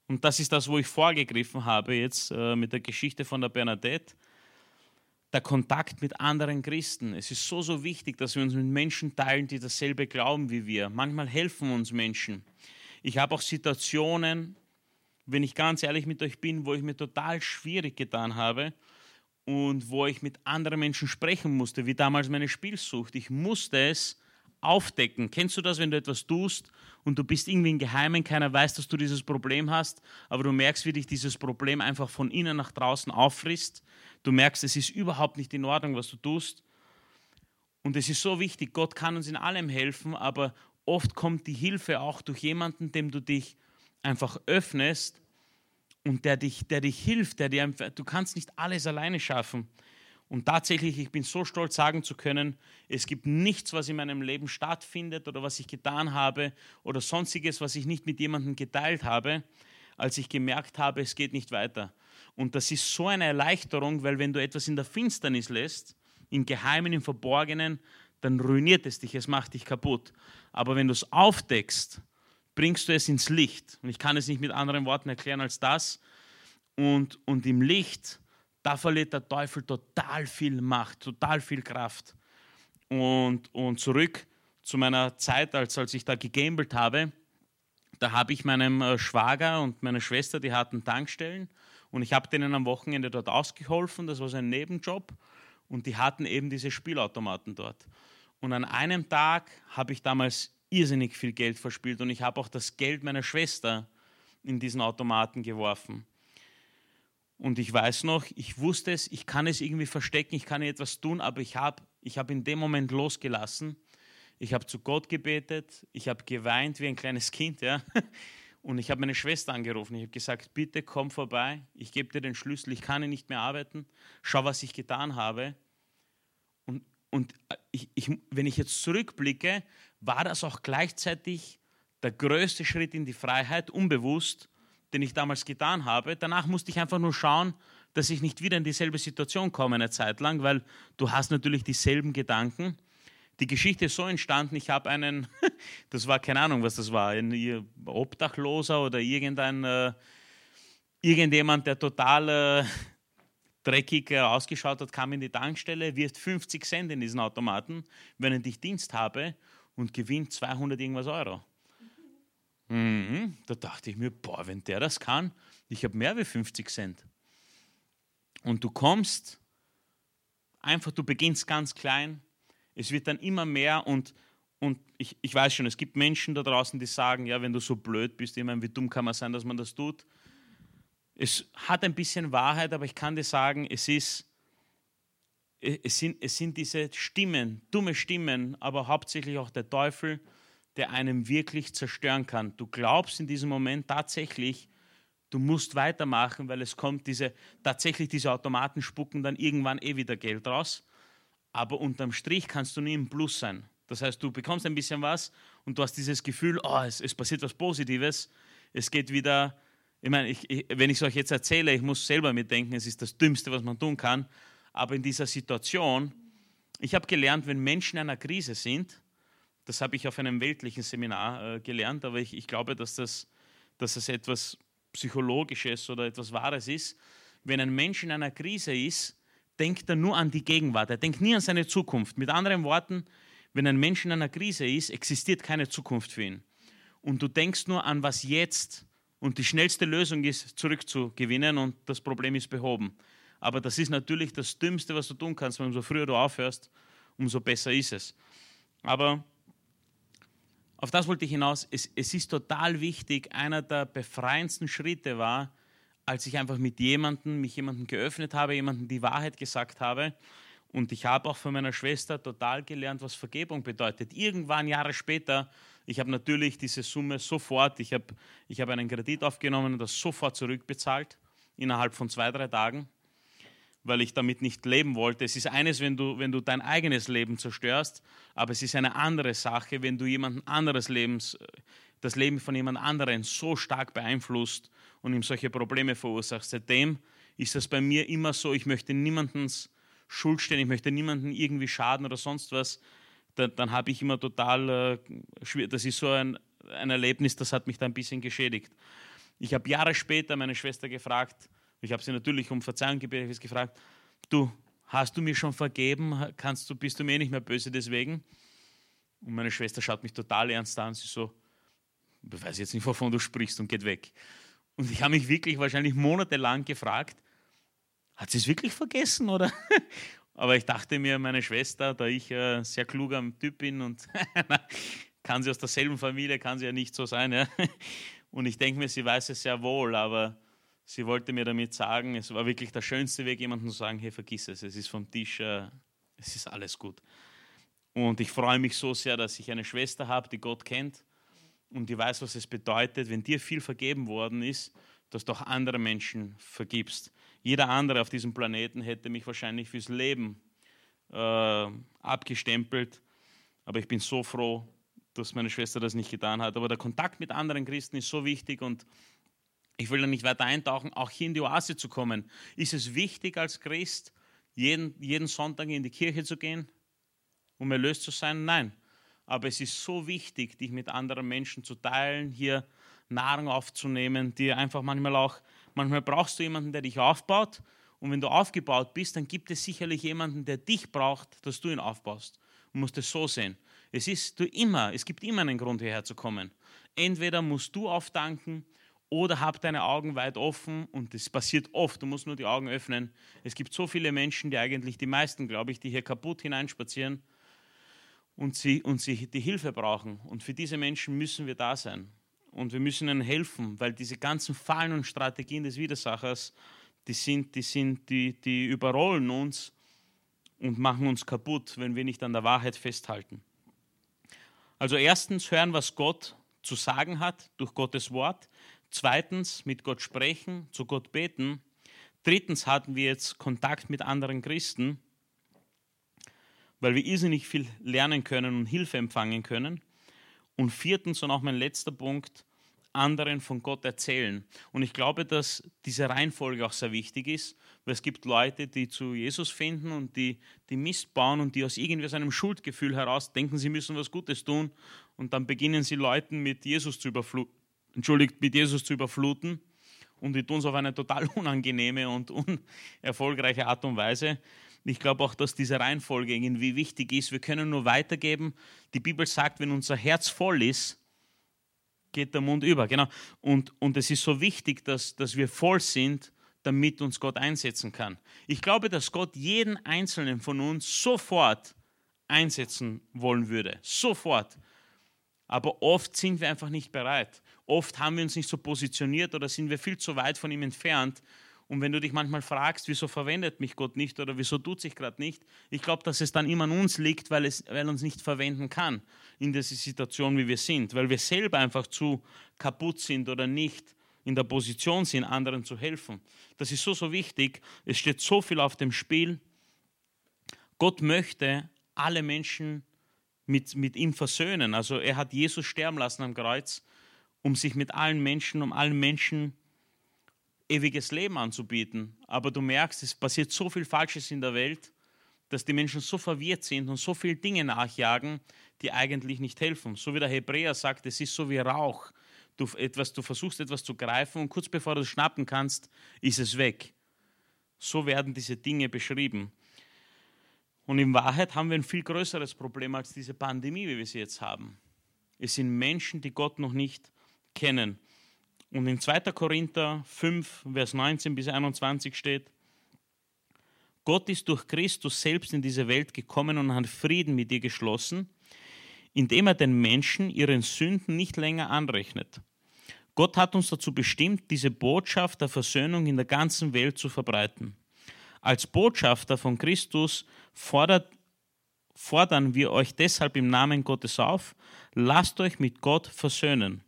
und das ist das, wo ich vorgegriffen habe jetzt äh, mit der Geschichte von der Bernadette, der Kontakt mit anderen Christen. Es ist so, so wichtig, dass wir uns mit Menschen teilen, die dasselbe glauben wie wir. Manchmal helfen uns Menschen. Ich habe auch Situationen, wenn ich ganz ehrlich mit euch bin, wo ich mir total schwierig getan habe und wo ich mit anderen Menschen sprechen musste, wie damals meine Spielsucht. Ich musste es aufdecken. Kennst du das, wenn du etwas tust und du bist irgendwie im Geheimen, keiner weiß, dass du dieses Problem hast, aber du merkst, wie dich dieses Problem einfach von innen nach draußen auffrisst. Du merkst, es ist überhaupt nicht in Ordnung, was du tust. Und es ist so wichtig, Gott kann uns in allem helfen, aber oft kommt die Hilfe auch durch jemanden, dem du dich einfach öffnest und der dich, der dich hilft, der dir du kannst nicht alles alleine schaffen. Und tatsächlich, ich bin so stolz sagen zu können, es gibt nichts, was in meinem Leben stattfindet oder was ich getan habe oder sonstiges, was ich nicht mit jemandem geteilt habe, als ich gemerkt habe, es geht nicht weiter. Und das ist so eine Erleichterung, weil wenn du etwas in der Finsternis lässt, im Geheimen, im Verborgenen, dann ruiniert es dich, es macht dich kaputt. Aber wenn du es aufdeckst, bringst du es ins Licht. Und ich kann es nicht mit anderen Worten erklären als das. Und, und im Licht, da verliert der Teufel total viel Macht, total viel Kraft. Und, und zurück zu meiner Zeit, als, als ich da gegambelt habe, da habe ich meinem äh, Schwager und meiner Schwester, die hatten Tankstellen und ich habe denen am Wochenende dort ausgeholfen, das war so ein Nebenjob und die hatten eben diese Spielautomaten dort. Und an einem Tag habe ich damals irrsinnig viel Geld verspielt und ich habe auch das Geld meiner Schwester in diesen Automaten geworfen. Und ich weiß noch, ich wusste es, ich kann es irgendwie verstecken, ich kann etwas tun, aber ich habe ich hab in dem Moment losgelassen. Ich habe zu Gott gebetet, ich habe geweint wie ein kleines Kind, ja. Und ich habe meine Schwester angerufen. Ich habe gesagt, bitte komm vorbei, ich gebe dir den Schlüssel, ich kann nicht mehr arbeiten. Schau, was ich getan habe. Und, und ich, ich, wenn ich jetzt zurückblicke, war das auch gleichzeitig der größte Schritt in die Freiheit, unbewusst, den ich damals getan habe. Danach musste ich einfach nur schauen, dass ich nicht wieder in dieselbe Situation komme eine Zeit lang, weil du hast natürlich dieselben Gedanken. Die Geschichte ist so entstanden, ich habe einen, das war keine Ahnung, was das war, ein Obdachloser oder irgendein, äh, irgendjemand, der total äh, dreckig äh, ausgeschaut hat, kam in die Tankstelle, wirft 50 Cent in diesen Automaten, wenn ich Dienst habe und gewinnt 200 irgendwas Euro. Mhm. Da dachte ich mir, boah, wenn der das kann, ich habe mehr wie 50 Cent. Und du kommst, einfach, du beginnst ganz klein, es wird dann immer mehr und, und ich, ich weiß schon, es gibt Menschen da draußen, die sagen, ja, wenn du so blöd bist, ich meine, wie dumm kann man sein, dass man das tut. Es hat ein bisschen Wahrheit, aber ich kann dir sagen, es ist, es sind, es sind diese Stimmen, dumme Stimmen, aber hauptsächlich auch der Teufel, der einem wirklich zerstören kann. Du glaubst in diesem Moment tatsächlich, du musst weitermachen, weil es kommt diese, tatsächlich diese Automaten spucken dann irgendwann eh wieder Geld raus. Aber unterm Strich kannst du nie im Plus sein. Das heißt, du bekommst ein bisschen was und du hast dieses Gefühl, oh, es, es passiert was Positives. Es geht wieder, ich meine, ich, ich, wenn ich es euch jetzt erzähle, ich muss selber mitdenken, es ist das Dümmste, was man tun kann. Aber in dieser Situation, ich habe gelernt, wenn Menschen in einer Krise sind, das habe ich auf einem weltlichen Seminar äh, gelernt, aber ich, ich glaube, dass das, dass das etwas Psychologisches oder etwas Wahres ist. Wenn ein Mensch in einer Krise ist, denkt er nur an die Gegenwart, er denkt nie an seine Zukunft. Mit anderen Worten, wenn ein Mensch in einer Krise ist, existiert keine Zukunft für ihn. Und du denkst nur an, was jetzt und die schnellste Lösung ist, zurückzugewinnen und das Problem ist behoben. Aber das ist natürlich das Dümmste, was du tun kannst, weil umso früher du aufhörst, umso besser ist es. Aber auf das wollte ich hinaus. Es, es ist total wichtig, einer der befreiendsten Schritte war, als ich einfach mit jemandem, mich jemandem geöffnet habe, jemandem die Wahrheit gesagt habe. Und ich habe auch von meiner Schwester total gelernt, was Vergebung bedeutet. Irgendwann Jahre später, ich habe natürlich diese Summe sofort, ich habe ich hab einen Kredit aufgenommen und das sofort zurückbezahlt, innerhalb von zwei, drei Tagen, weil ich damit nicht leben wollte. Es ist eines, wenn du, wenn du dein eigenes Leben zerstörst, aber es ist eine andere Sache, wenn du jemand anderes Lebens, das Leben von jemand anderem so stark beeinflusst und ihm solche Probleme verursacht. Seitdem ist das bei mir immer so, ich möchte niemandens Schuld stehen, ich möchte niemanden irgendwie schaden oder sonst was. Dann, dann habe ich immer total äh, das ist so ein, ein Erlebnis, das hat mich da ein bisschen geschädigt. Ich habe Jahre später meine Schwester gefragt, ich habe sie natürlich um Verzeihung gebeten, gefragt, du, hast du mir schon vergeben? Kannst du, bist du mir nicht mehr böse deswegen? Und meine Schwester schaut mich total ernst an, sie so, ich weiß jetzt nicht, wovon du sprichst und geht weg. Und ich habe mich wirklich wahrscheinlich monatelang gefragt, hat sie es wirklich vergessen oder? Aber ich dachte mir, meine Schwester, da ich ein sehr kluger Typ bin und kann sie aus derselben Familie, kann sie ja nicht so sein. Ja? Und ich denke mir, sie weiß es sehr wohl, aber sie wollte mir damit sagen, es war wirklich der schönste Weg, jemandem zu sagen, hey, vergiss es, es ist vom Tisch, äh, es ist alles gut. Und ich freue mich so sehr, dass ich eine Schwester habe, die Gott kennt und die weiß, was es bedeutet, wenn dir viel vergeben worden ist, dass du auch andere Menschen vergibst. Jeder andere auf diesem Planeten hätte mich wahrscheinlich fürs Leben äh, abgestempelt, aber ich bin so froh, dass meine Schwester das nicht getan hat. Aber der Kontakt mit anderen Christen ist so wichtig und ich will da nicht weiter eintauchen, auch hier in die Oase zu kommen. Ist es wichtig als Christ, jeden, jeden Sonntag in die Kirche zu gehen, um erlöst zu sein? Nein aber es ist so wichtig, dich mit anderen Menschen zu teilen, hier Nahrung aufzunehmen, dir einfach manchmal auch, manchmal brauchst du jemanden, der dich aufbaut und wenn du aufgebaut bist, dann gibt es sicherlich jemanden, der dich braucht, dass du ihn aufbaust. Du musst es so sehen. Es ist du immer, es gibt immer einen Grund, hierher zu kommen. Entweder musst du aufdanken oder hab deine Augen weit offen und das passiert oft, du musst nur die Augen öffnen. Es gibt so viele Menschen, die eigentlich die meisten, glaube ich, die hier kaputt hineinspazieren und sie, und sie die Hilfe brauchen. Und für diese Menschen müssen wir da sein. Und wir müssen ihnen helfen, weil diese ganzen Fallen und Strategien des Widersachers, die, sind, die, sind, die, die überrollen uns und machen uns kaputt, wenn wir nicht an der Wahrheit festhalten. Also erstens hören, was Gott zu sagen hat durch Gottes Wort. Zweitens mit Gott sprechen, zu Gott beten. Drittens hatten wir jetzt Kontakt mit anderen Christen weil wir irrsinnig viel lernen können und Hilfe empfangen können. Und viertens und auch mein letzter Punkt, anderen von Gott erzählen. Und ich glaube, dass diese Reihenfolge auch sehr wichtig ist, weil es gibt Leute, die zu Jesus finden und die, die Mist bauen und die aus irgendwie so einem Schuldgefühl heraus denken, sie müssen was Gutes tun und dann beginnen sie Leuten mit Jesus zu überfluten, entschuldigt, mit Jesus zu überfluten und die tun es auf eine total unangenehme und unerfolgreiche Art und Weise. Ich glaube auch, dass diese Reihenfolge irgendwie wichtig ist. Wir können nur weitergeben. Die Bibel sagt, wenn unser Herz voll ist, geht der Mund über. Genau. Und, und es ist so wichtig, dass, dass wir voll sind, damit uns Gott einsetzen kann. Ich glaube, dass Gott jeden einzelnen von uns sofort einsetzen wollen würde. Sofort. Aber oft sind wir einfach nicht bereit. Oft haben wir uns nicht so positioniert oder sind wir viel zu weit von ihm entfernt, und wenn du dich manchmal fragst, wieso verwendet mich Gott nicht oder wieso tut sich gerade nicht, ich glaube, dass es dann immer an uns liegt, weil, es, weil uns nicht verwenden kann in dieser Situation, wie wir sind, weil wir selber einfach zu kaputt sind oder nicht in der Position sind, anderen zu helfen. Das ist so, so wichtig. Es steht so viel auf dem Spiel. Gott möchte alle Menschen mit, mit ihm versöhnen. Also er hat Jesus sterben lassen am Kreuz, um sich mit allen Menschen, um allen Menschen zu ewiges Leben anzubieten. Aber du merkst, es passiert so viel Falsches in der Welt, dass die Menschen so verwirrt sind und so viele Dinge nachjagen, die eigentlich nicht helfen. So wie der Hebräer sagt, es ist so wie Rauch. Du, etwas, du versuchst etwas zu greifen und kurz bevor du es schnappen kannst, ist es weg. So werden diese Dinge beschrieben. Und in Wahrheit haben wir ein viel größeres Problem als diese Pandemie, wie wir sie jetzt haben. Es sind Menschen, die Gott noch nicht kennen. Und in 2. Korinther 5, Vers 19 bis 21 steht, Gott ist durch Christus selbst in diese Welt gekommen und hat Frieden mit ihr geschlossen, indem er den Menschen ihren Sünden nicht länger anrechnet. Gott hat uns dazu bestimmt, diese Botschaft der Versöhnung in der ganzen Welt zu verbreiten. Als Botschafter von Christus fordert, fordern wir euch deshalb im Namen Gottes auf, lasst euch mit Gott versöhnen.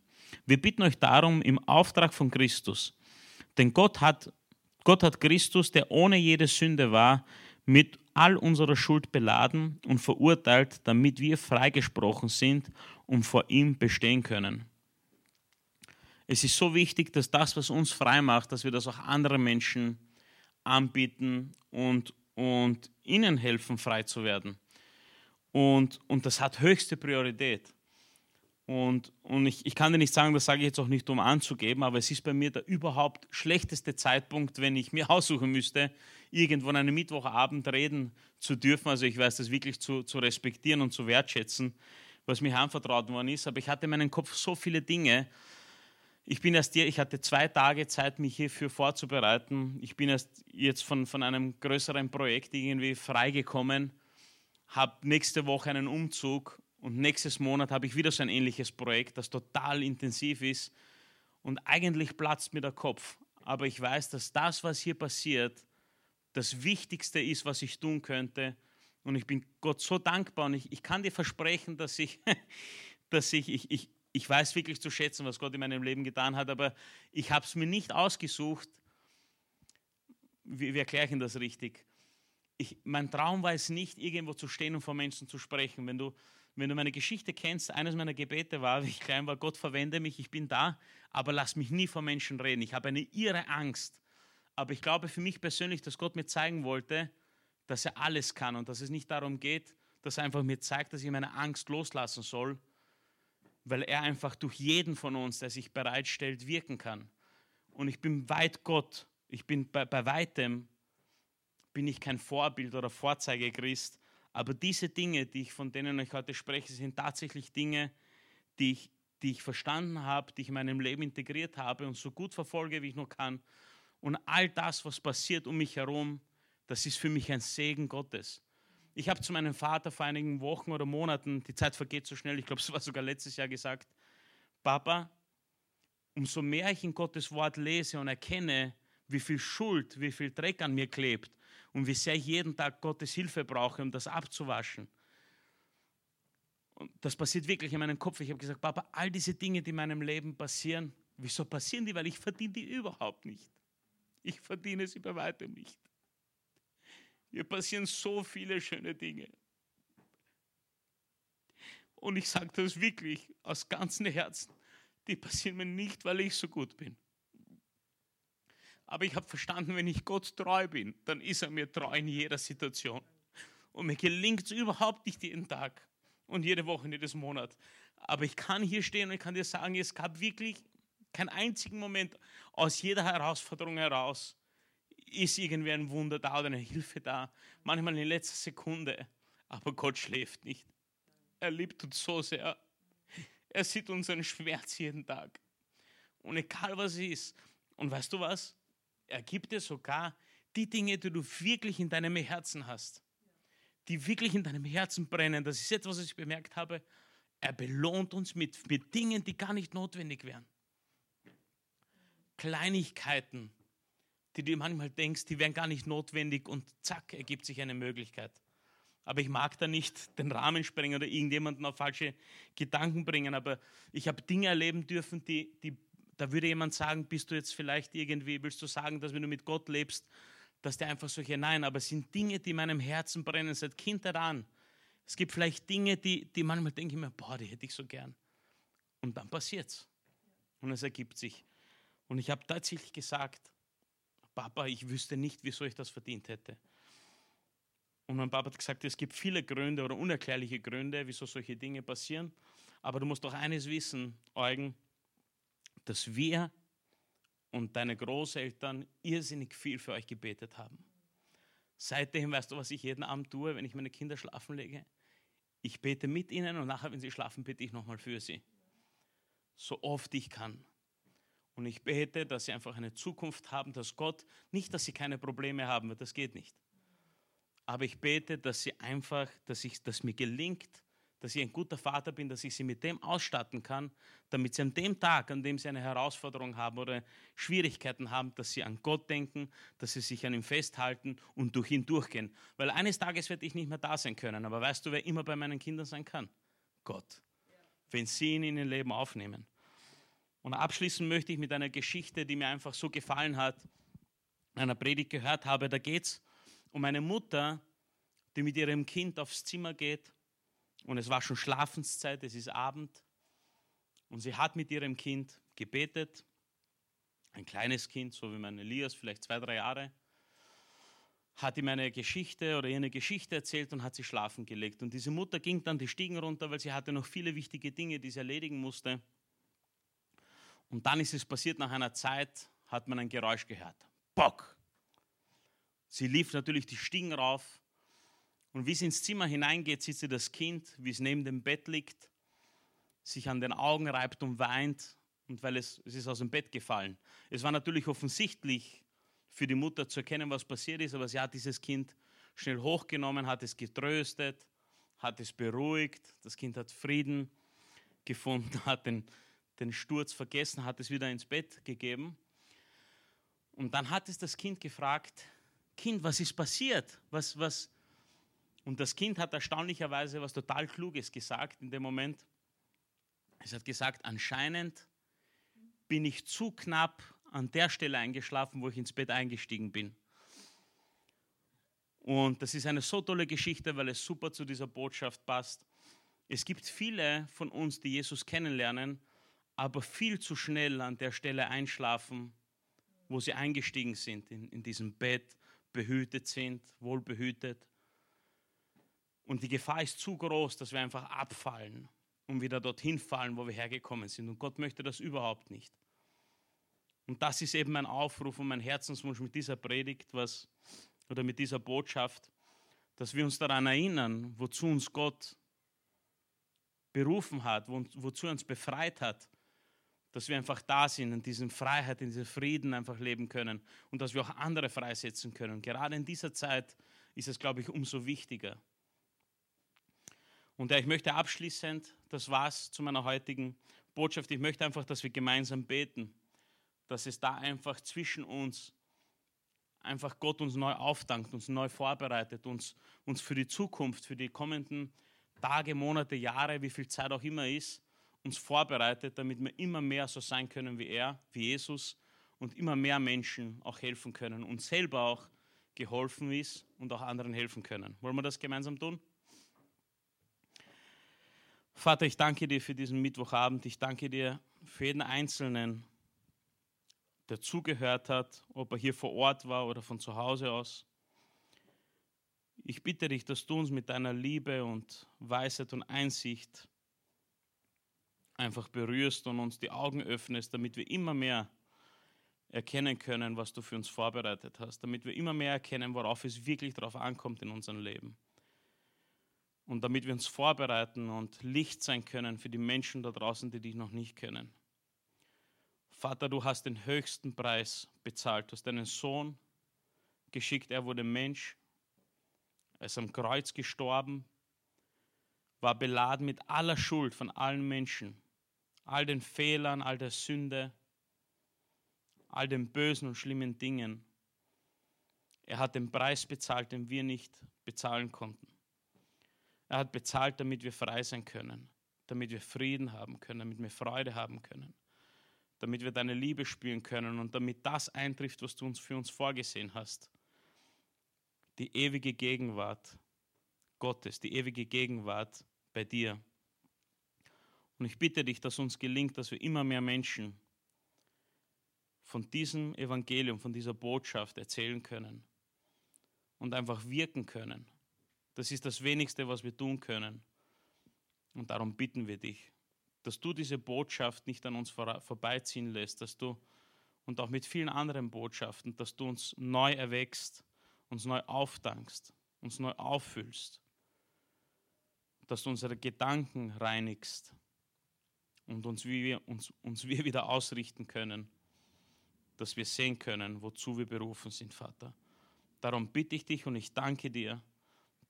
Wir bitten euch darum im Auftrag von Christus. Denn Gott hat, Gott hat Christus, der ohne jede Sünde war, mit all unserer Schuld beladen und verurteilt, damit wir freigesprochen sind und vor ihm bestehen können. Es ist so wichtig, dass das, was uns frei macht, dass wir das auch anderen Menschen anbieten und, und ihnen helfen, frei zu werden. Und, und das hat höchste Priorität. Und, und ich, ich kann dir nicht sagen, das sage ich jetzt auch nicht, um anzugeben, aber es ist bei mir der überhaupt schlechteste Zeitpunkt, wenn ich mir aussuchen müsste, irgendwo an einem Mittwochabend reden zu dürfen. Also ich weiß das wirklich zu, zu respektieren und zu wertschätzen, was mir anvertraut worden ist. Aber ich hatte in meinem Kopf so viele Dinge. Ich bin erst, ich hatte zwei Tage Zeit, mich hierfür vorzubereiten. Ich bin erst jetzt von, von einem größeren Projekt irgendwie freigekommen, habe nächste Woche einen Umzug und nächstes Monat habe ich wieder so ein ähnliches Projekt, das total intensiv ist. Und eigentlich platzt mir der Kopf. Aber ich weiß, dass das, was hier passiert, das Wichtigste ist, was ich tun könnte. Und ich bin Gott so dankbar und ich, ich kann dir versprechen, dass ich, dass ich, ich, ich, ich weiß wirklich zu schätzen, was Gott in meinem Leben getan hat, aber ich habe es mir nicht ausgesucht. Wie, wie erkläre ich Ihnen das richtig? Ich, mein Traum war es nicht, irgendwo zu stehen und vor Menschen zu sprechen. Wenn du, wenn du meine Geschichte kennst, eines meiner Gebete war, wie ich klein war, Gott verwende mich, ich bin da, aber lass mich nie vor Menschen reden. Ich habe eine irre Angst. Aber ich glaube für mich persönlich, dass Gott mir zeigen wollte, dass er alles kann und dass es nicht darum geht, dass er einfach mir zeigt, dass ich meine Angst loslassen soll, weil er einfach durch jeden von uns, der sich bereitstellt, wirken kann. Und ich bin weit Gott. Ich bin bei, bei weitem bin ich kein Vorbild oder Vorzeigechrist, aber diese Dinge, die ich von denen ich heute spreche, sind tatsächlich Dinge, die ich, die ich verstanden habe, die ich in meinem Leben integriert habe und so gut verfolge, wie ich nur kann. Und all das, was passiert um mich herum, das ist für mich ein Segen Gottes. Ich habe zu meinem Vater vor einigen Wochen oder Monaten, die Zeit vergeht so schnell, ich glaube, es war sogar letztes Jahr gesagt, Papa, umso mehr ich in Gottes Wort lese und erkenne, wie viel Schuld, wie viel Dreck an mir klebt, und wie sehr ich jeden Tag Gottes Hilfe brauche, um das abzuwaschen. Und das passiert wirklich in meinem Kopf. Ich habe gesagt, Papa, all diese Dinge, die in meinem Leben passieren, wieso passieren die? Weil ich verdiene die überhaupt nicht. Ich verdiene sie bei weitem nicht. Mir passieren so viele schöne Dinge. Und ich sage das wirklich aus ganzem Herzen. Die passieren mir nicht, weil ich so gut bin. Aber ich habe verstanden, wenn ich Gott treu bin, dann ist er mir treu in jeder Situation. Und mir gelingt es überhaupt nicht jeden Tag und jede Woche, jedes Monat. Aber ich kann hier stehen und ich kann dir sagen, es gab wirklich keinen einzigen Moment aus jeder Herausforderung heraus ist irgendwie ein Wunder da oder eine Hilfe da. Manchmal in letzter Sekunde. Aber Gott schläft nicht. Er liebt uns so sehr. Er sieht unseren Schmerz jeden Tag. Und egal was es ist. Und weißt du was? Er gibt dir sogar die Dinge, die du wirklich in deinem Herzen hast, die wirklich in deinem Herzen brennen. Das ist etwas, was ich bemerkt habe. Er belohnt uns mit, mit Dingen, die gar nicht notwendig wären. Kleinigkeiten, die du manchmal denkst, die wären gar nicht notwendig und zack, ergibt sich eine Möglichkeit. Aber ich mag da nicht den Rahmen sprengen oder irgendjemanden auf falsche Gedanken bringen. Aber ich habe Dinge erleben dürfen, die, die da würde jemand sagen, bist du jetzt vielleicht irgendwie, willst du sagen, dass wenn du mit Gott lebst, dass der einfach solche, nein, aber es sind Dinge, die in meinem Herzen brennen, seit Kindheit an. Es gibt vielleicht Dinge, die, die manchmal denke ich mir, boah, die hätte ich so gern. Und dann passiert es. Und es ergibt sich. Und ich habe tatsächlich gesagt, Papa, ich wüsste nicht, wieso ich das verdient hätte. Und mein Papa hat gesagt, es gibt viele Gründe oder unerklärliche Gründe, wieso solche Dinge passieren. Aber du musst doch eines wissen, Eugen, dass wir und deine Großeltern irrsinnig viel für euch gebetet haben. Seitdem weißt du, was ich jeden Abend tue, wenn ich meine Kinder schlafen lege? Ich bete mit ihnen und nachher, wenn sie schlafen, bete ich nochmal für sie. So oft ich kann. Und ich bete, dass sie einfach eine Zukunft haben, dass Gott, nicht, dass sie keine Probleme haben, das geht nicht. Aber ich bete, dass sie einfach, dass, ich, dass mir gelingt, dass ich ein guter Vater bin, dass ich sie mit dem ausstatten kann, damit sie an dem Tag, an dem sie eine Herausforderung haben oder Schwierigkeiten haben, dass sie an Gott denken, dass sie sich an ihm festhalten und durch ihn durchgehen. Weil eines Tages werde ich nicht mehr da sein können. Aber weißt du, wer immer bei meinen Kindern sein kann? Gott. Wenn sie ihn in ihr Leben aufnehmen. Und abschließen möchte ich mit einer Geschichte, die mir einfach so gefallen hat, einer Predigt gehört habe. Da geht es um eine Mutter, die mit ihrem Kind aufs Zimmer geht und es war schon Schlafenszeit, es ist Abend. Und sie hat mit ihrem Kind gebetet. Ein kleines Kind, so wie mein Elias, vielleicht zwei, drei Jahre. Hat ihm eine Geschichte oder ihr eine Geschichte erzählt und hat sie schlafen gelegt. Und diese Mutter ging dann die Stiegen runter, weil sie hatte noch viele wichtige Dinge, die sie erledigen musste. Und dann ist es passiert, nach einer Zeit hat man ein Geräusch gehört. Bock! Sie lief natürlich die Stiegen rauf und wie sie ins Zimmer hineingeht, sieht sie das Kind, wie es neben dem Bett liegt, sich an den Augen reibt und weint, und weil es, es ist aus dem Bett gefallen. Es war natürlich offensichtlich für die Mutter zu erkennen, was passiert ist, aber sie hat dieses Kind schnell hochgenommen, hat es getröstet, hat es beruhigt, das Kind hat Frieden gefunden, hat den, den Sturz vergessen, hat es wieder ins Bett gegeben. Und dann hat es das Kind gefragt, Kind, was ist passiert? Was, was, und das Kind hat erstaunlicherweise was total Kluges gesagt in dem Moment. Es hat gesagt, anscheinend bin ich zu knapp an der Stelle eingeschlafen, wo ich ins Bett eingestiegen bin. Und das ist eine so tolle Geschichte, weil es super zu dieser Botschaft passt. Es gibt viele von uns, die Jesus kennenlernen, aber viel zu schnell an der Stelle einschlafen, wo sie eingestiegen sind, in, in diesem Bett, behütet sind, wohlbehütet. Und die Gefahr ist zu groß, dass wir einfach abfallen und wieder dorthin fallen, wo wir hergekommen sind. Und Gott möchte das überhaupt nicht. Und das ist eben mein Aufruf und mein Herzenswunsch mit dieser Predigt, was, oder mit dieser Botschaft, dass wir uns daran erinnern, wozu uns Gott berufen hat, wo, wozu er uns befreit hat, dass wir einfach da sind, in dieser Freiheit, in diesem Frieden einfach leben können und dass wir auch andere freisetzen können. Gerade in dieser Zeit ist es, glaube ich, umso wichtiger. Und ich möchte abschließend, das war's zu meiner heutigen Botschaft, ich möchte einfach, dass wir gemeinsam beten, dass es da einfach zwischen uns, einfach Gott uns neu aufdankt, uns neu vorbereitet, uns, uns für die Zukunft, für die kommenden Tage, Monate, Jahre, wie viel Zeit auch immer ist, uns vorbereitet, damit wir immer mehr so sein können wie er, wie Jesus und immer mehr Menschen auch helfen können und selber auch geholfen ist und auch anderen helfen können. Wollen wir das gemeinsam tun? Vater, ich danke dir für diesen Mittwochabend. Ich danke dir für jeden Einzelnen, der zugehört hat, ob er hier vor Ort war oder von zu Hause aus. Ich bitte dich, dass du uns mit deiner Liebe und Weisheit und Einsicht einfach berührst und uns die Augen öffnest, damit wir immer mehr erkennen können, was du für uns vorbereitet hast, damit wir immer mehr erkennen, worauf es wirklich darauf ankommt in unserem Leben und damit wir uns vorbereiten und Licht sein können für die Menschen da draußen, die dich noch nicht kennen. Vater, du hast den höchsten Preis bezahlt. Du hast deinen Sohn geschickt, er wurde Mensch, er ist am Kreuz gestorben, war beladen mit aller Schuld von allen Menschen, all den Fehlern, all der Sünde, all den bösen und schlimmen Dingen. Er hat den Preis bezahlt, den wir nicht bezahlen konnten. Er hat bezahlt, damit wir frei sein können, damit wir Frieden haben können, damit wir Freude haben können, damit wir deine Liebe spüren können und damit das eintrifft, was du uns für uns vorgesehen hast. Die ewige Gegenwart Gottes, die ewige Gegenwart bei dir. Und ich bitte dich, dass uns gelingt, dass wir immer mehr Menschen von diesem Evangelium, von dieser Botschaft erzählen können und einfach wirken können das ist das Wenigste, was wir tun können. Und darum bitten wir dich, dass du diese Botschaft nicht an uns vorbeiziehen lässt, dass du und auch mit vielen anderen Botschaften, dass du uns neu erwächst, uns neu aufdankst, uns neu auffüllst, dass du unsere Gedanken reinigst und uns, wie wir, uns, uns wir wieder ausrichten können, dass wir sehen können, wozu wir berufen sind, Vater. Darum bitte ich dich und ich danke dir,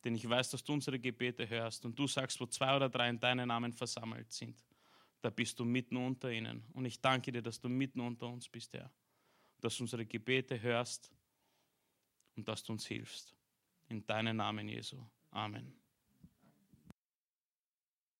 Denn ich weiß, dass du unsere Gebete hörst und du sagst, wo zwei oder drei in deinen Namen versammelt sind, da bist du mitten unter ihnen. Und ich danke dir, dass du mitten unter uns bist, Herr. Dass du unsere Gebete hörst und dass du uns hilfst. In deinen Namen, Jesu. Amen.